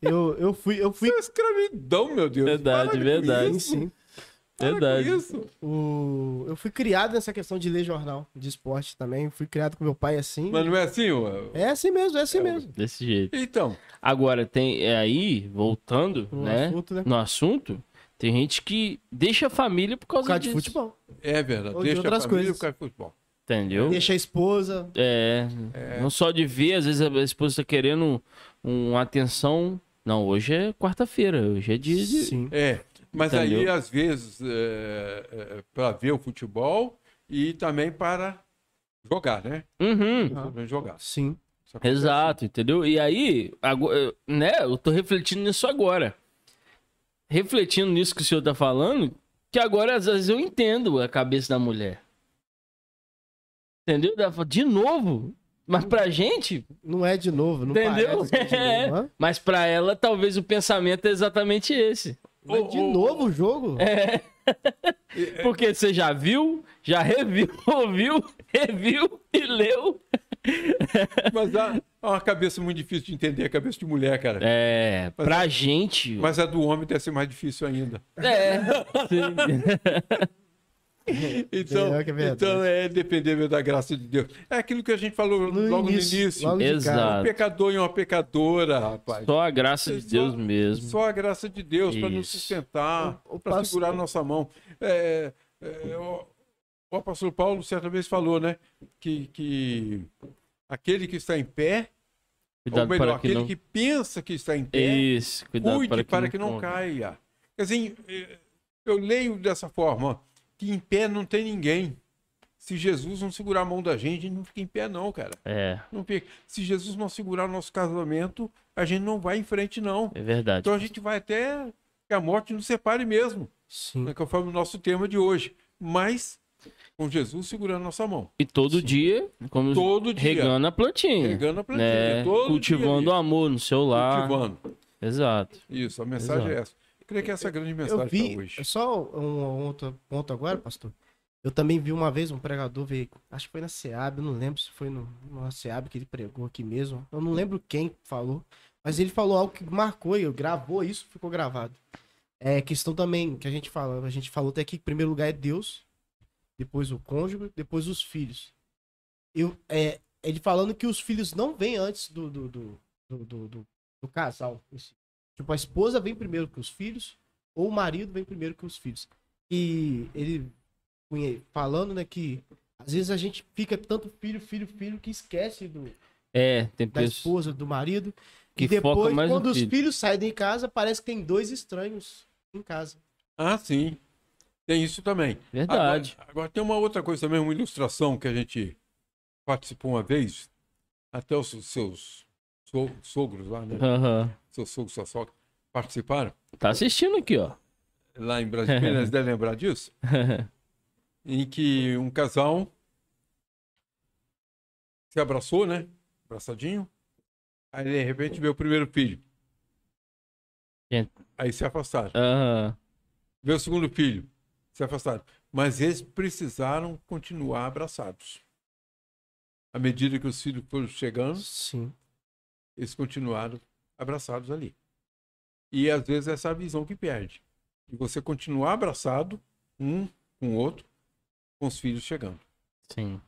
Eu, eu fui, eu fui. Isso é escravidão, meu Deus. Verdade, Para verdade. isso. Sim. Para com Verdade. isso. O, eu fui criado nessa questão de ler jornal de esporte também. Fui criado com meu pai assim. Mas não é assim, ó. É assim mesmo, é assim mesmo. Desse jeito. Então, Agora, tem é aí, voltando, No né? assunto, né? No assunto, tem gente que deixa a família por Por causa, causa de disso. futebol. é verdade. Ou de Deixa outras a família coisas. por causa de futebol. Entendeu? Deixa a esposa. É, Não só de ver, às vezes a esposa tá querendo um- uma atenção. Não, hoje é quarta-feira, hoje é dia de. Sim. É, mas aí, Entendeu? às vezes, é, para ver o futebol e também para jogar, né? Uhum. Para jogar. Sim. Exato, entendeu? E aí, agora, né, eu tô refletindo nisso agora. Refletindo nisso que o senhor tá falando, que agora às vezes eu entendo a cabeça da mulher. Entendeu? De novo? Mas pra gente, Não é de novo, não Entendeu? é de É. novo. hã? mas pra ela talvez o pensamento é exatamente esse. Mas de ô, novo o jogo? É. Porque você já viu, já reviu, ouviu, reviu e leu. Mas há uma cabeça muito difícil de entender, a cabeça de mulher, cara. É, Mas- pra gente. Mas a do homem deve ser mais difícil ainda. É. Então, É, que é então é depender da graça de Deus. É aquilo que a gente falou No logo início, no início. logo Exato. Um pecador e uma pecadora, rapaz. Só a graça de Só- Deus mesmo. Só a graça de Deus para nos sustentar, para pastor- segurar a nossa mão. É, é, o, o apóstolo Paulo certa vez falou, né? Que, que aquele que está em pé, ou Cuidado melhor, para que aquele não. que pensa que está em pé, Isso, cuidado cuide para que não, não caia. caia. Quer dizer, eh, eu leio dessa forma, que em pé não tem ninguém. Se Jesus não segurar a mão da gente, a gente não fica em pé não, cara. É, Não fica. Se Jesus não segurar o nosso casamento, a gente não vai em frente não. é verdade. Então a gente vai até que a morte nos separe mesmo, Sim. né, conforme o nosso tema de hoje. Mas com Jesus segurando nossa mão. E todo dia, como Todo dia. regando a plantinha. Regando a plantinha. né? todo Cultivando o amor no seu lar. Cultivando. Exato. Isso, a mensagem Exato. é essa. Eu creio que essa é a grande Eu mensagem vi, para hoje. só um, um outro ponto agora, pastor. Eu também vi uma vez um pregador veio, acho que foi na SEAB, eu não lembro se foi no, na SEAB que ele pregou aqui mesmo. Eu não lembro quem falou, mas ele falou algo que marcou e eu gravou isso, ficou gravado. É questão também que a gente fala, a gente falou até aqui que em primeiro lugar é Deus, depois o cônjuge, depois os filhos. Eu, é, ele falando que os filhos não vêm antes do, do, do, do, do- do- do casal. Tipo, a esposa vem primeiro que os filhos, ou o marido vem primeiro que os filhos. E ele punha- falando, né, que às vezes a gente fica tanto filho, filho, filho, que esquece do, É, tem da esposa, do marido. Que e depois, foca mais no quando os filho. filhos saem de casa, parece que tem dois estranhos em casa. Ah, sim. Tem isso também. Verdade. Agora, agora tem uma outra coisa também, uma ilustração que a gente participou uma vez, até os seus so- sogros lá, né? Aham. Seus sogros, sua sogra, participaram Tá assistindo aqui, ó. lá em Brasília, eles devem lembrar disso, em que um casal se abraçou, né? Abraçadinho. Aí, de repente, veio o primeiro filho. Gente. Aí se afastaram. Aham. Veio o segundo filho, se afastaram. Mas eles precisaram continuar abraçados. À medida que os filhos foram chegando, Sim. Eles continuaram abraçados ali. E às vezes essa é a visão que perde. De você continuar abraçado, um com o outro, com os filhos chegando. Sim.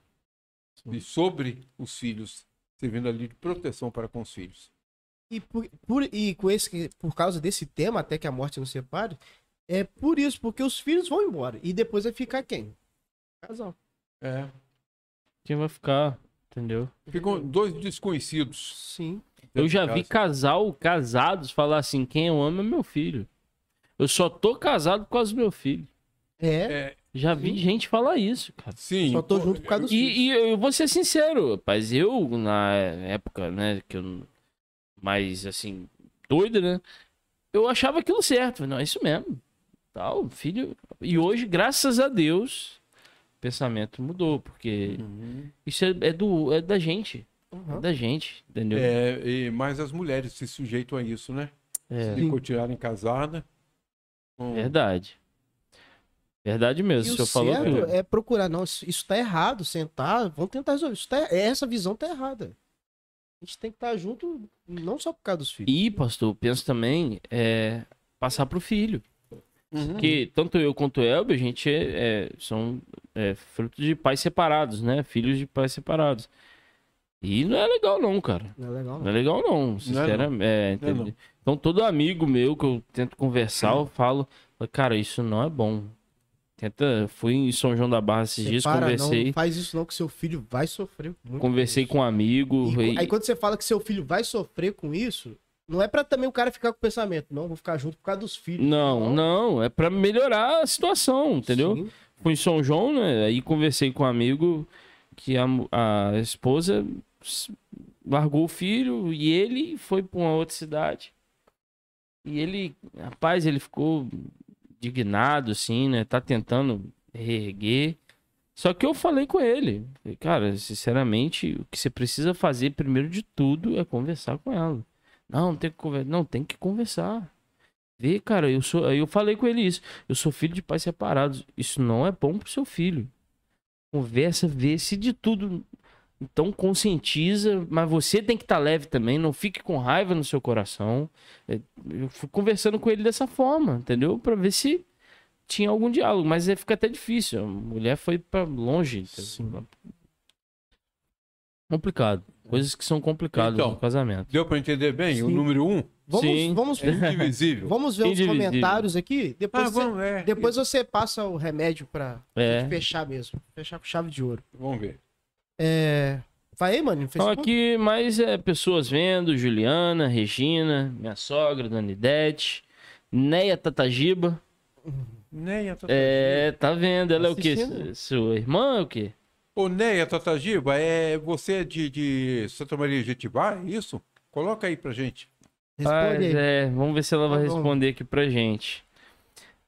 E sobre os filhos servindo ali de proteção para com os filhos. E, por, por- e com esse, por causa desse tema, até que a morte nos separe, é por isso, porque os filhos vão embora. E depois vai ficar quem? Casal. É. Quem vai ficar, entendeu? Ficam dois desconhecidos. Sim. Eu já vi Casa. casal, casados, falar assim: quem eu amo é meu filho. Eu só tô casado por causa do meu filho. É. É, Já vi gente falar isso, cara. sim. Só tô pô, junto por causa dos filhos. E, e eu vou ser sincero, rapaz, eu, na época, né, que eu mais assim, doido, né? Eu achava aquilo certo. Não, é isso mesmo. Tal, filho. E hoje, graças a Deus, o pensamento mudou, porque Uhum. isso é, é do, é da gente. É Uhum. da gente, entendeu? É, e mais as mulheres se sujeitam a isso, né? É, Se continuarem casadas. com- verdade. Verdade mesmo. E O senhor o falou certo tudo. é procurar, não, isso, isso tá errado, sentar, vamos tentar resolver. Isso tá, essa visão tá errada. A gente tem que estar junto, não só por causa dos filhos. E, pastor, eu penso também é, passar pro filho. Uhum. Porque tanto eu quanto o Elber, a gente é, é- são é, fruto de pais separados, né? Filhos de pais separados. E não é legal não, cara. Não é legal, Não não. é legal não, sinceramente. É, Não é entende? Então todo amigo meu que eu tento conversar, eu falo, cara, isso não é bom. Tenta, fui em São João da Barra esses dias, Separa, não, conversei, não faz isso não, que seu filho vai sofrer muito. conversei com um amigo. E, e- aí quando você fala que seu filho vai sofrer com isso, não é pra também o cara ficar com o pensamento, não, vou ficar junto por causa dos filhos. Não, não, é pra melhorar a situação, entendeu? Sim. fui em São João, né? Aí conversei com um amigo que a, a esposa largou o filho e ele foi para uma outra cidade. E ele, rapaz, ele ficou indignado, assim, né? Tá tentando reerguer. Só que eu falei com ele, cara, sinceramente, o que você precisa fazer primeiro de tudo é conversar com ela. Não, tem que conversar. Não, tem que conversar. Vê, cara, eu sou. Eu falei com ele isso. Eu sou filho de pais separados. Isso não é bom pro seu filho. Conversa, vê se de tudo. Então conscientiza, mas você tem que estar leve também. Não fique com raiva no seu coração. É, Eu fui conversando com ele dessa forma, entendeu? Pra ver se tinha algum diálogo. Mas aí fica até difícil. A mulher foi pra longe. entendeu? Complicado. Coisas que são complicadas Então. no casamento. Deu para entender bem? O Sim. número um Vamos, Sim. vamos, é indivisível. vamos ver os Indivisível. comentários aqui. Depois, ah, você, vamos, é. depois você passa o remédio pra É. fechar mesmo. Fechar com chave de ouro. Vamos ver. É... Vai aí, mano, no Então Facebook. aqui mais é, pessoas vendo, Juliana, Regina, minha sogra, Dona Idete, Neia Tatagiba. Neia Tatagiba. É, tá vendo? Ela é o quê? Assistindo. Sua irmã é o quê? Ô, Neia Tatagiba, é, você é de, de Santa Maria de Jetibá, é isso? Coloca aí pra gente. Mas, Responde aí. é, vamos ver se ela vai Tá bom. responder aqui pra gente.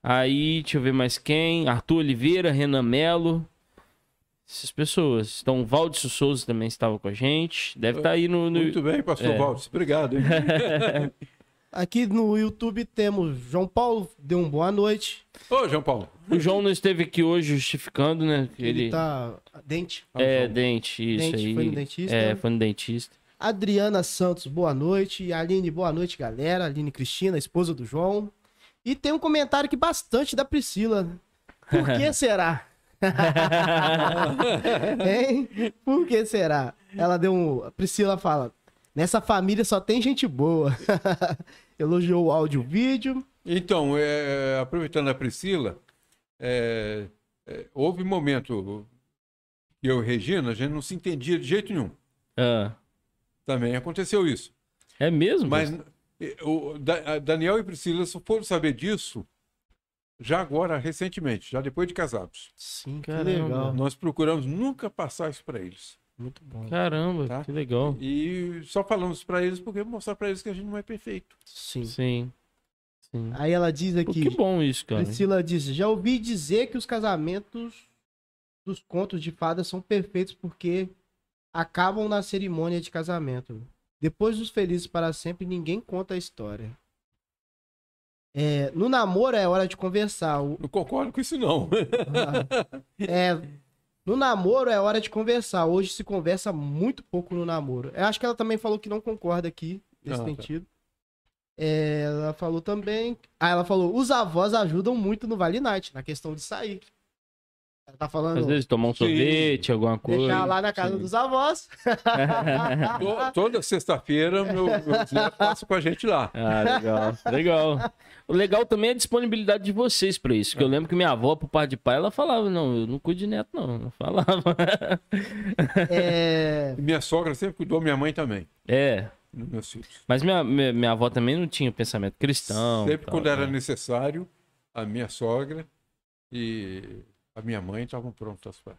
Aí, deixa eu ver mais quem. Arthur Oliveira, Renan Melo. Essas pessoas. Então, Valdir Souza também estava com a gente. Deve estar aí no. no... Muito bem, pastor É. Valdes. Obrigado. Aqui no YouTube temos João Paulo, deu uma boa noite. Ô, João Paulo. O João não esteve aqui hoje justificando, né? Ele, Ele, tá dente. É, dente, isso Dente, aí. foi no dentista. É, foi no dentista. Adriana Santos, boa noite. E Aline, boa noite, galera. Aline Cristina, esposa do João. E tem um comentário aqui bastante da Priscila. Por que será? Hein? Por que será? Ela deu um. A Priscila fala: Nessa família só tem gente boa. Elogiou o áudio e o vídeo. Então, é, aproveitando a Priscila, é, é, houve um momento que eu e Regina, a gente não se entendia de jeito nenhum. Ah, Também aconteceu isso. é mesmo? Mas eh, o Da- Daniel e Priscila só foram saber disso já agora, recentemente, já depois de casados. Sim, que Caramba. legal. Nós procuramos nunca passar isso para eles. Muito bom. Caramba, Tá. que legal. E só falamos para eles porque mostrar para eles que a gente não é perfeito. Sim. Sim. Sim. Aí ela diz Pô, aqui. que bom isso, cara. Priscila disse: Já ouvi dizer que os casamentos dos contos de fadas são perfeitos porque acabam na cerimônia de casamento. Depois dos felizes para sempre, ninguém conta a história. É, no namoro é hora de conversar. O- Não concordo com isso, não. é, no namoro é hora de conversar. Hoje se conversa muito pouco no namoro. Eu acho que ela também falou que não concorda aqui nesse Ah, tá. sentido. É, ela falou também. Ah, ela falou: os avós ajudam muito no Vale Night, na questão de sair. Tá falando. Às vezes tomar um Sim. sorvete, alguma coisa. Deixar lá na casa sim. dos avós. To- Toda sexta-feira, meu, meus netos passam com a gente lá. Ah, legal. Legal. O legal também é a disponibilidade de vocês pra isso. Que eu lembro que minha avó, pro pai de pai, ela falava, não, eu não cuido de neto, não. Não falava. É, minha sogra sempre cuidou, minha mãe também, É. dos meus filhos. Mas minha, minha, minha avó também não tinha pensamento cristão. Sempre tal, quando era né? necessário, a minha sogra e a minha mãe estavam prontas para.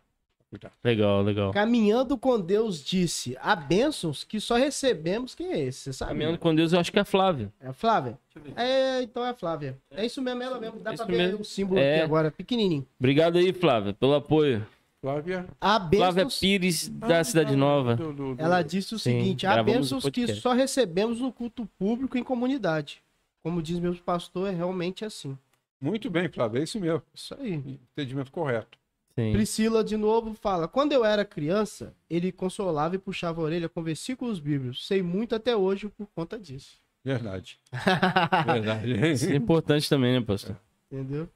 Legal, legal. Caminhando com Deus disse: há bênçãos que só recebemos. Quem é esse? Você sabe? Caminhando com Deus, eu acho que é a Flávia. É a Flávia? É, então é a Flávia. É isso mesmo, ela mesmo. Dá Isso pra ver mesmo. o símbolo É. aqui agora, pequenininho. Obrigado aí, Flávia, pelo apoio. Flávia. Há Flávia. Pires, da Ah, Cidade do- Nova. do- do- do- Ela disse o Sim, seguinte: há bênçãos que só recebemos no culto público em comunidade. Como diz meu pastor, é realmente assim. Muito bem, Flávia, é isso mesmo. Isso aí. Entendimento correto. Sim. Priscila, de novo, fala: Quando eu era criança, ele consolava e puxava a orelha com versículos bíblicos. Sei muito até hoje por conta disso. Verdade. Verdade. Isso é importante também, né, pastor? Entendeu?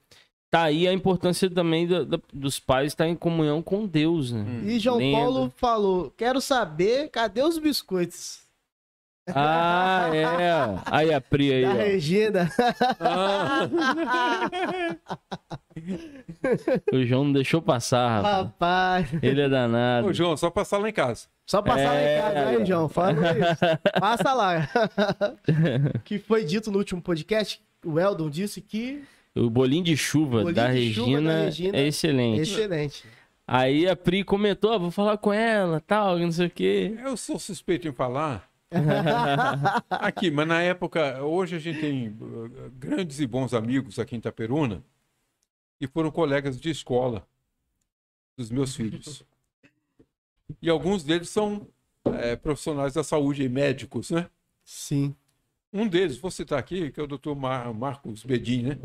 Tá aí a importância também da- da- dos pais estar em comunhão com Deus, né? Hum. E João Lendo. Paulo falou: Quero saber, cadê os biscoitos? Ah, é. Aí a Pri aí, Da ó. Regina. Ah, O João não deixou passar, rapaz. Rapaz. Ele é danado. Ô, João, só passar lá em casa. Só passar lá É. em casa, aí, João. Fala isso. Passa lá. que foi dito no último podcast, o Eldon disse que O bolinho de chuva, Bolinho da, de chuva Regina da Regina é excelente. excelente. Aí a Pri comentou, ah, vou falar com ela, tal, não sei o quê. Eu sou suspeito em falar. Aqui, mas na época, hoje a gente tem uh, grandes e bons amigos aqui em Itaperuna que foram colegas de escola dos meus filhos. E alguns deles são eh, profissionais da saúde e médicos, né? Sim. Um deles, vou citar aqui, que é o doutor Mar Marcos Bedin, né?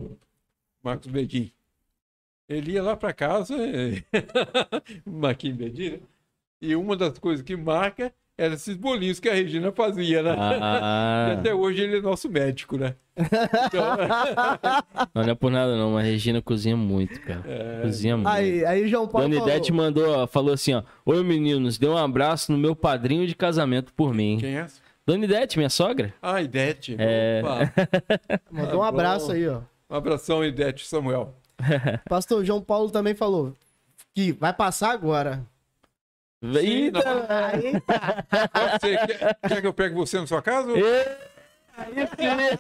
Marcos Bedin. Ele ia lá para casa, eh, Marquinhos Bedin, né? E uma das coisas que marca eram esses bolinhos que a Regina fazia, né? E Ah, até hoje ele é nosso médico, né? Então, não é por nada não, mas a Regina cozinha muito, cara. Cozinha muito. Aí, aí o João Paulo Dona falou, Idete mandou, ó, falou assim, ó. Oi, meninos, dê um abraço no meu padrinho de casamento por mim. quem é? essa? Dona Idete, minha sogra? Ah, Idete. É. Opa. mandou um Tá abraço aí, ó. Um abração, Idete Samuel. Pastor João Paulo também falou que vai passar agora. Sim, Eita! Aí, Pode ser. Quer, quer que eu pegue você na sua casa? ou- Ê, aí sim.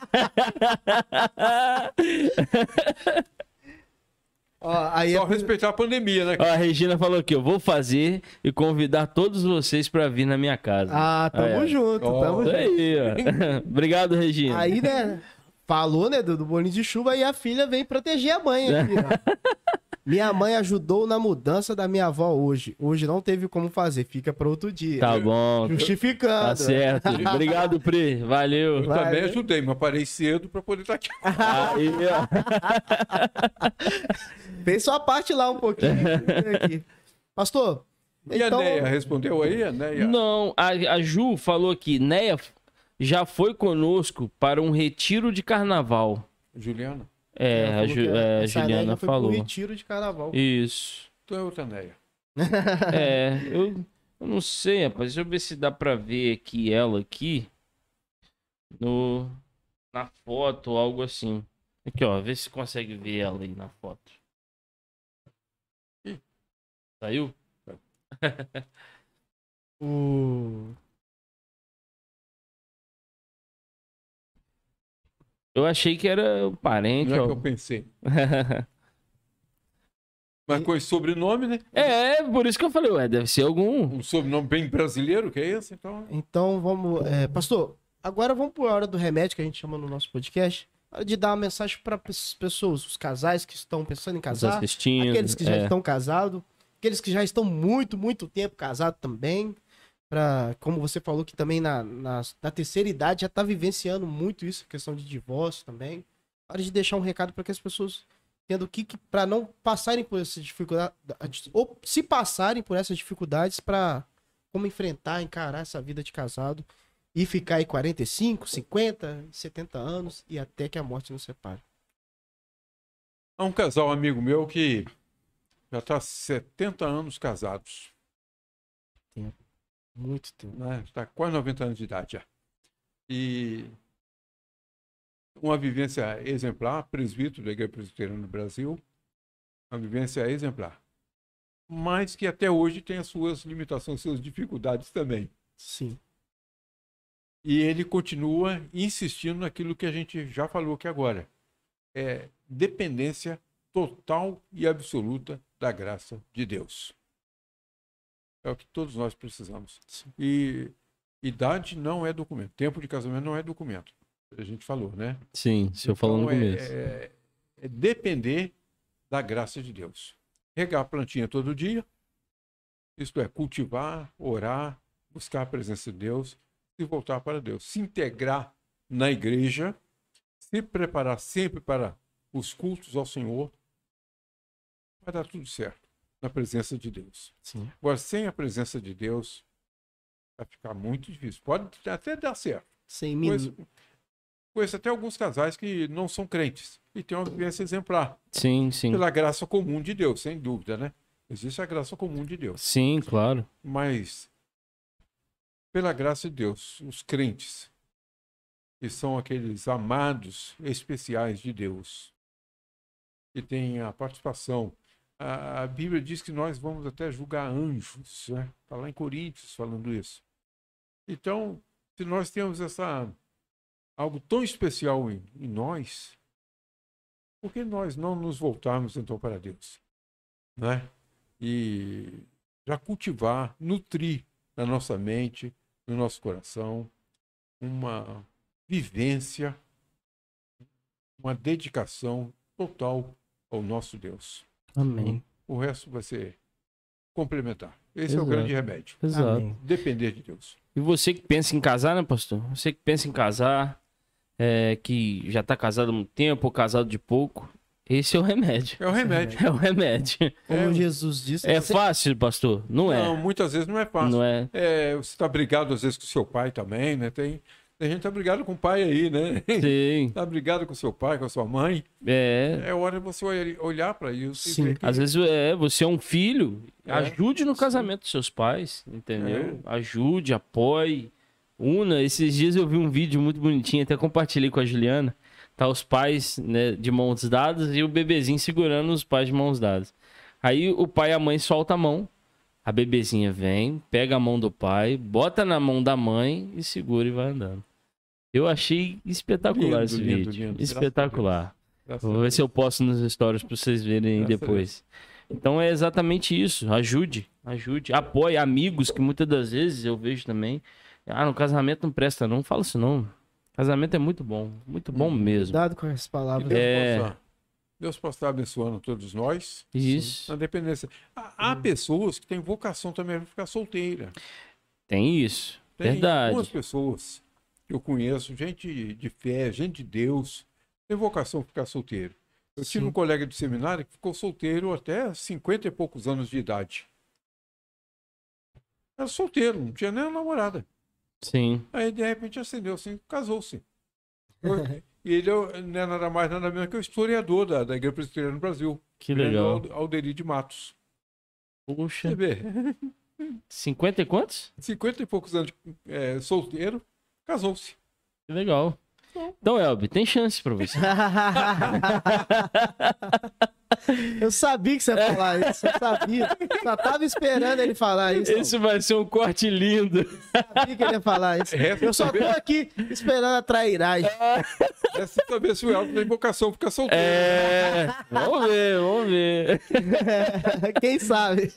ó, aí Só é- respeitar a pandemia, né? Ó, a Regina falou aqui, eu vou fazer e convidar todos vocês pra vir na minha casa. Ah, tamo Aí, junto, Ó. tamo junto. aí, ó. Obrigado, Regina. Aí, né, falou, né, do, do bolinho de chuva e a filha vem proteger a mãe aqui, ó. Minha mãe ajudou na mudança da minha avó hoje. Hoje não teve como fazer, fica para outro dia. Tá bom, Justificando. tá certo. Obrigado, Pri. Valeu. Eu Vai, também ajudei, mas parei cedo para poder estar aqui. Aí, ó. Fez sua parte lá um pouquinho. aqui. Pastor, E então... a Neia respondeu aí? A Neia? Não, a, a Ju falou aqui, Neia já foi conosco para um retiro de carnaval. Juliana? É, ela a, falou Ju- é, a Juliana foi falou. retiro de carnaval. Isso. Tu é outra Neia. É, eu, eu não sei, rapaz. Deixa eu ver se dá pra ver aqui ela aqui. No, na foto ou algo assim. Aqui, ó. Vê se consegue ver ela aí na foto. Ih. Saiu? Eu achei que era o parente, Não é que ó. eu pensei. Mas com esse sobrenome, né? É, por isso que eu falei, ué, deve ser algum. Um sobrenome bem brasileiro, que é esse, então. Então vamos. é, pastor, agora vamos por hora do remédio que a gente chama no nosso podcast. Hora de dar uma mensagem para as pessoas, os casais que estão pensando em casar, aqueles que já é. estão casados, aqueles que já estão muito, muito tempo casados também. Pra, como você falou que também na, na, na terceira idade já está vivenciando muito isso, questão de divórcio também. Hora de deixar um recado para que as pessoas entendam o que, que para não passarem por essas dificuldades, ou se passarem por essas dificuldades para como enfrentar, encarar essa vida de casado e ficar aí 45, 50, 70 anos e até que a morte nos separe. Há um casal amigo meu que já está 70 anos casados. Muito tempo. Né? Está quase 90 anos de idade já. E uma vivência exemplar, presbítero da Igreja Presbiteriana no Brasil, uma vivência exemplar. Mas que até hoje tem as suas limitações, suas dificuldades também. Sim. E ele continua insistindo naquilo que a gente já falou aqui agora. É dependência total e absoluta da graça de Deus. É o que todos nós precisamos. Sim. E idade não é documento. Tempo de casamento não é documento. A gente falou, né? Sim, o senhor falou no Então, é- começo. É, é depender da graça de Deus. Regar a plantinha todo dia, isto é, cultivar, orar, buscar a presença de Deus e voltar para Deus. Se integrar na igreja, se preparar sempre para os cultos ao Senhor, vai dar tudo certo na presença de Deus. Sim. Agora, sem a presença de Deus, vai ficar muito difícil. Pode até dar certo. Sem mim. Conheço, conheço até alguns casais que não são crentes e têm uma vivência exemplar. Sim, sim. Pela graça comum de Deus, sem dúvida, né? Existe a graça comum de Deus. Sim, claro. Mas, pela graça de Deus, os crentes, que são aqueles amados especiais de Deus, que têm a participação. A, Bíblia diz que nós vamos até julgar anjos, né? Está lá em Coríntios falando isso. Então, se nós temos essa algo tão especial em, em nós, por que nós não nos voltarmos então para Deus? Né? E já cultivar, nutrir na nossa mente, no nosso coração, uma vivência, uma dedicação total ao nosso Deus. Amém. O resto vai ser complementar. Esse é Exato. o grande remédio. Exato. Amém. Depender de Deus. E você que pensa em casar, né, pastor? Você que pensa em casar, é, que já tá casado há muito tempo ou casado de pouco, esse é o remédio. É o remédio. É o remédio. Como É. Jesus disse. É você- fácil, pastor? Não é. Não, muitas vezes não é fácil. Não é. É, você está brigado às vezes com seu pai também, né? Tem, tem gente tá brigado com o pai aí, né? Sim. Tá brigado com seu pai, com a sua mãe. É. É hora de você olhar- para isso e Sim. ver que Às vezes é, você é um filho, É. ajude no casamento dos seus pais, entendeu? Ajude, apoie, una. Esses dias eu vi um vídeo muito bonitinho, até compartilhei com a Juliana. Tá os pais né, de mãos dadas e o bebezinho segurando os pais de mãos dadas. Aí o pai e a mãe soltam a mão, a bebezinha vem, pega a mão do pai, bota na mão da mãe e segura e vai andando. Eu achei espetacular Lindo, esse lindo, vídeo. lindo. Espetacular. Vou ver se eu posto nos stories pra vocês verem aí Graças depois. Então é exatamente isso. Ajude, ajude. Apoie amigos que muitas das vezes eu vejo também. Ah, no casamento não presta, não. Fala isso não. Casamento é muito bom. Muito bom mesmo. Cuidado com essas Que palavras. Deus, É. possa, Deus possa estar abençoando todos nós Isso. na dependência. Há, há pessoas que têm vocação também para ficar solteira. Tem isso. Tem Verdade. algumas pessoas eu conheço, gente de fé, gente de Deus, tem vocação ficar solteiro. Eu tive Sim. um colega de seminário que ficou solteiro até 50 e poucos anos de idade. Era solteiro, não tinha nem namorada. Sim. Aí, de repente, acendeu assim, casou-se. e ele é- não é nada mais, nada menos que o historiador da, da Igreja Presbiteriana no Brasil. Que legal. Ald- Alderi de Matos. Puxa. Você vê, 50 e quantos? 50 e poucos anos é, solteiro, casou-se. Que legal. Então, Elbi, tem chance pra você. eu sabia que você ia falar isso. Eu sabia. Só tava esperando ele falar isso. Esse vai ser um corte lindo. Eu sabia que ele ia falar isso. Resta Eu só tô saber, aqui esperando a trairagem. resta saber se o Elton tem vocação ficar solteiro. É. Vamos ver, vamos ver. Quem sabe?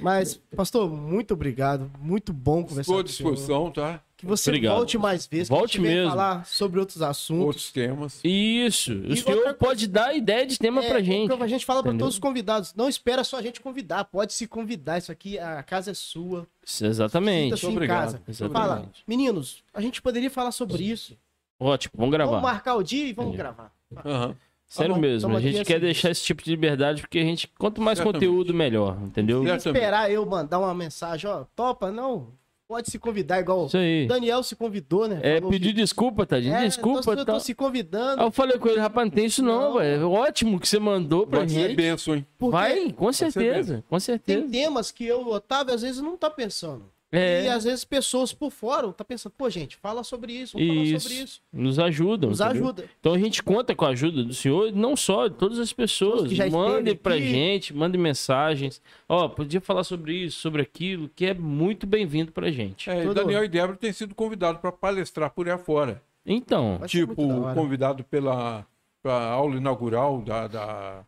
Mas, pastor, muito obrigado. Muito bom conversar Estou à com o senhor. disposição, tá? Que você Obrigado. volte mais vezes. que Volte a gente venha mesmo. falar sobre outros assuntos. Outros temas. Isso. O E senhor outra coisa- pode dar ideia de tema É, pra gente. A gente fala para entendeu? todos os convidados. Não espera só a gente convidar. Pode se convidar. Isso aqui, a casa é sua. Exatamente. Sinta-se em obrigado. casa. Exatamente. Fala, meninos, a gente poderia falar sobre isso. Ótimo, vamos gravar. Vamos marcar o dia e vamos Entendi. gravar. Aham. Sério Tá bom, mesmo, a gente aqui quer assim. deixar esse tipo de liberdade porque a gente, quanto mais Certamente. conteúdo, melhor, entendeu? Certamente. Esperar eu mandar uma mensagem, ó, topa? Não. pode se convidar, igual Isso aí. o Daniel se convidou, né? É, pedir que- desculpa, tadinho. É, desculpa, tô, eu tá. tô se convidando. Aí eu falei com ele, rapaz, não tem isso não, Não. velho. Ótimo que você mandou pra Vai ser gente. benção, hein? porque Vai, com ser certeza, com tem certeza. temas que eu, Otávio, às vezes não tá pensando. E É, às vezes pessoas por fora tá pensando, pô, gente, fala sobre isso, vamos falar sobre isso. isso. Nos ajudam. Nos entendeu? ajuda. Então a gente conta com a ajuda do senhor, não só de todas as pessoas. Mandem pra aqui. gente, mandem mensagens. Ó, podia falar sobre isso, sobre aquilo, que é muito bem-vindo pra gente. É, Todo- Daniel e Débora têm sido convidados para palestrar por aí afora. Então, Vai tipo, convidado pela pra aula inaugural da, da.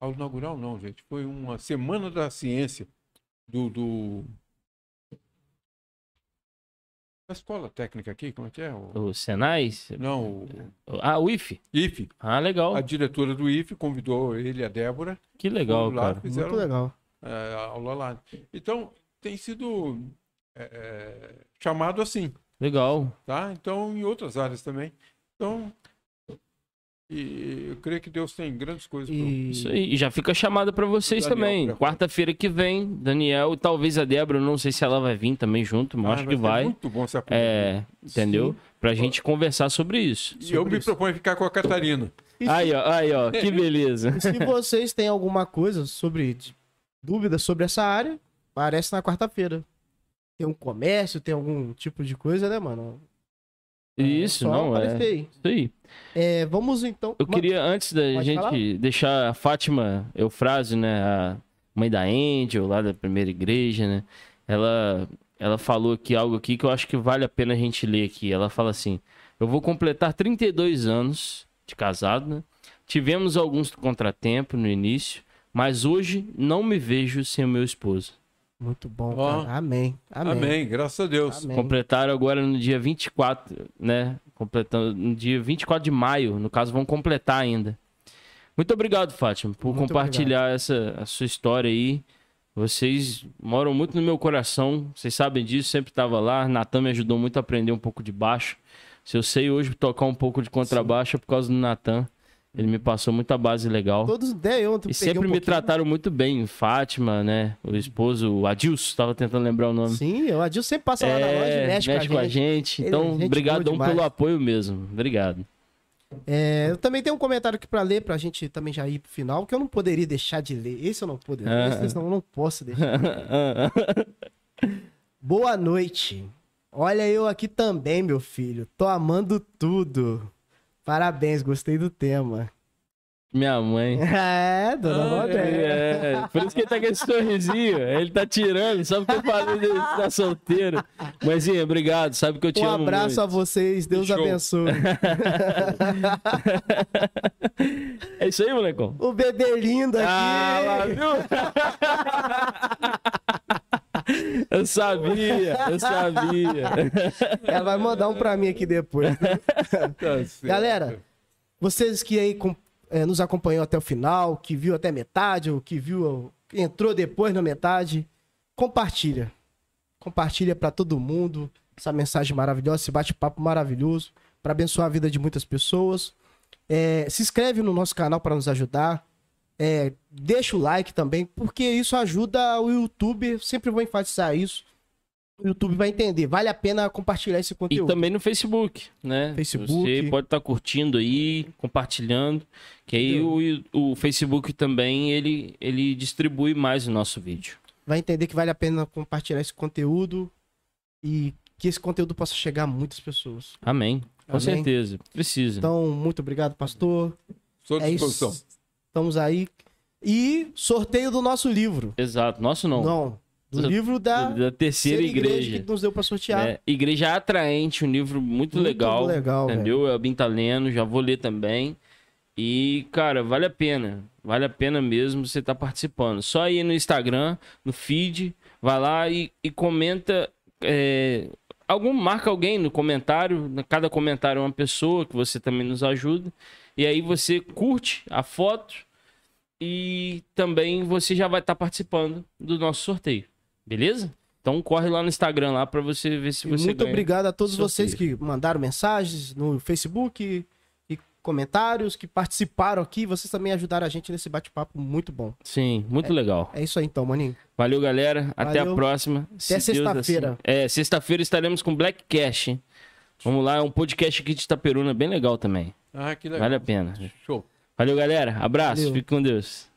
Aula inaugural não, gente. Foi uma semana da ciência do. do... Da escola técnica aqui, como é que é? O... o Senai. Não, o Ah, o IFE. IFE. Ah, legal. A diretora do IFE convidou ele e a Débora. Que legal, lá, cara. Fizeram Muito legal. é, a aula lá. Então, tem sido é, é, chamado assim. Legal. tá? Então, em outras áreas também. Então, e eu creio que Deus tem grandes coisas para E... Isso aí. E já fica chamada pra vocês Daniel, também. pra- Quarta-feira que vem, Daniel e talvez a Débora, eu não sei se ela vai vir também junto, mas acho que vai. Ah, Muito bom essa É, entendeu? Sim. Pra gente conversar sobre isso. E eu sobre me isso. proponho ficar com a Catarina. E Aí, ó, aí, ó, que beleza. E se vocês têm alguma coisa sobre dúvidas sobre essa área, aparece na quarta-feira. Tem um comércio, tem algum tipo de coisa, né, mano? Isso, só não, é. aparecer aí. Isso aí. É, vamos então. Eu queria, antes da Pode gente falar? deixar a Fátima Eufrásio, né, a mãe da Angel, lá da primeira igreja, né, ela, ela falou aqui algo aqui que eu acho que vale a pena a gente ler aqui. Ela fala assim, eu vou completar 32 anos de casado, né, tivemos alguns contratempos no início, mas hoje não me vejo sem o meu esposo. Muito bom, Ó. cara. Amém. Amém. Amém, graças a Deus. Amém. Completaram agora no dia 24, né? Completando no dia 24 de maio, no caso, vão completar ainda. Muito obrigado, Fátima, por Muito compartilhar essa a sua história aí. Vocês moram muito no meu coração, vocês sabem disso, sempre estava lá. Natan me ajudou muito a aprender um pouco de baixo. Se eu sei hoje tocar um pouco de contrabaixo é por causa do Natan. Ele me passou muita base legal. Todos der eu ontem E sempre um me trataram muito bem. Fátima, né? O esposo, o Adilson, tava tentando lembrar o nome. Sim, o Adil sempre passa lá na loja e mexe, com a gente. Ele é Então, gente obrigadão pelo apoio mesmo. Obrigado. É, eu também tenho um comentário aqui pra ler, pra gente também já ir pro final, que eu não poderia deixar de ler. Esse eu não poderia, Ah. esse não, eu não posso deixar. Boa noite. Olha eu aqui também, meu filho. Tô amando tudo. Parabéns, gostei do tema. Minha mãe. É, dona É, Valdéia. é, por isso que ele tá com esse sorrisinho. Ele tá tirando, só porque eu falei dele tá solteiro. Mãezinha, obrigado. Sabe que eu te Um amo abraço a muito. vocês, Deus Show. abençoe. É isso aí, molecão. O bebê lindo aqui. Ah, lá, viu? Eu sabia, eu sabia. Ela vai mandar um pra mim aqui depois. Tá certo. Galera, vocês que aí eh, nos acompanhou até o final, que viu até metade, ou que viu, entrou depois na metade, compartilha. Compartilha pra todo mundo essa mensagem maravilhosa, esse bate-papo maravilhoso, pra abençoar a vida de muitas pessoas. Eh, se inscreve no nosso canal pra nos ajudar. Eh, deixa o like também, porque isso ajuda o YouTube. Sempre vou enfatizar isso. O YouTube vai entender. Vale a pena compartilhar esse E conteúdo. também no Facebook, né? Facebook. Você pode estar curtindo aí, compartilhando, que aí o, o Facebook também ele, ele distribui mais o nosso vídeo. vai entender que vale a pena compartilhar esse conteúdo e que esse conteúdo possa chegar a muitas pessoas. Amém. Com Amém. certeza. Precisa. Então, muito obrigado, pastor. Estou à É disposição. isso. Estamos aí. E sorteio do nosso livro. Exato. Nosso não. Não, do livro da, da terceira igreja. que nos deu para sortear. É, igreja Atraente, um livro muito, Muito legal. legal, entendeu? Eu bem tá lendo, já vou ler também. E, cara, vale a pena. Vale a pena mesmo você estar participando. Só ir no Instagram, no feed, vai lá e, e comenta. é, algum, marca alguém no comentário. Cada comentário é uma pessoa que você também nos ajuda. E aí você curte a foto e também você já vai estar participando do nosso sorteio. Beleza? Então corre lá no Instagram lá para você ver se você muito obrigado a todos sorteio. vocês que mandaram mensagens no Facebook e comentários, que participaram aqui. Vocês também ajudaram a gente nesse bate-papo muito bom. Sim, muito legal. É isso aí então, maninho. Valeu, galera. Até a próxima. Até Se Deus sexta-feira. assim- É, sexta-feira estaremos com Black Cash. Vamos lá, é um podcast aqui de Itaperuna, bem legal também. Ah, que legal. Vale a pena. Show. Valeu, galera. Abraço. Valeu. Fique com Deus.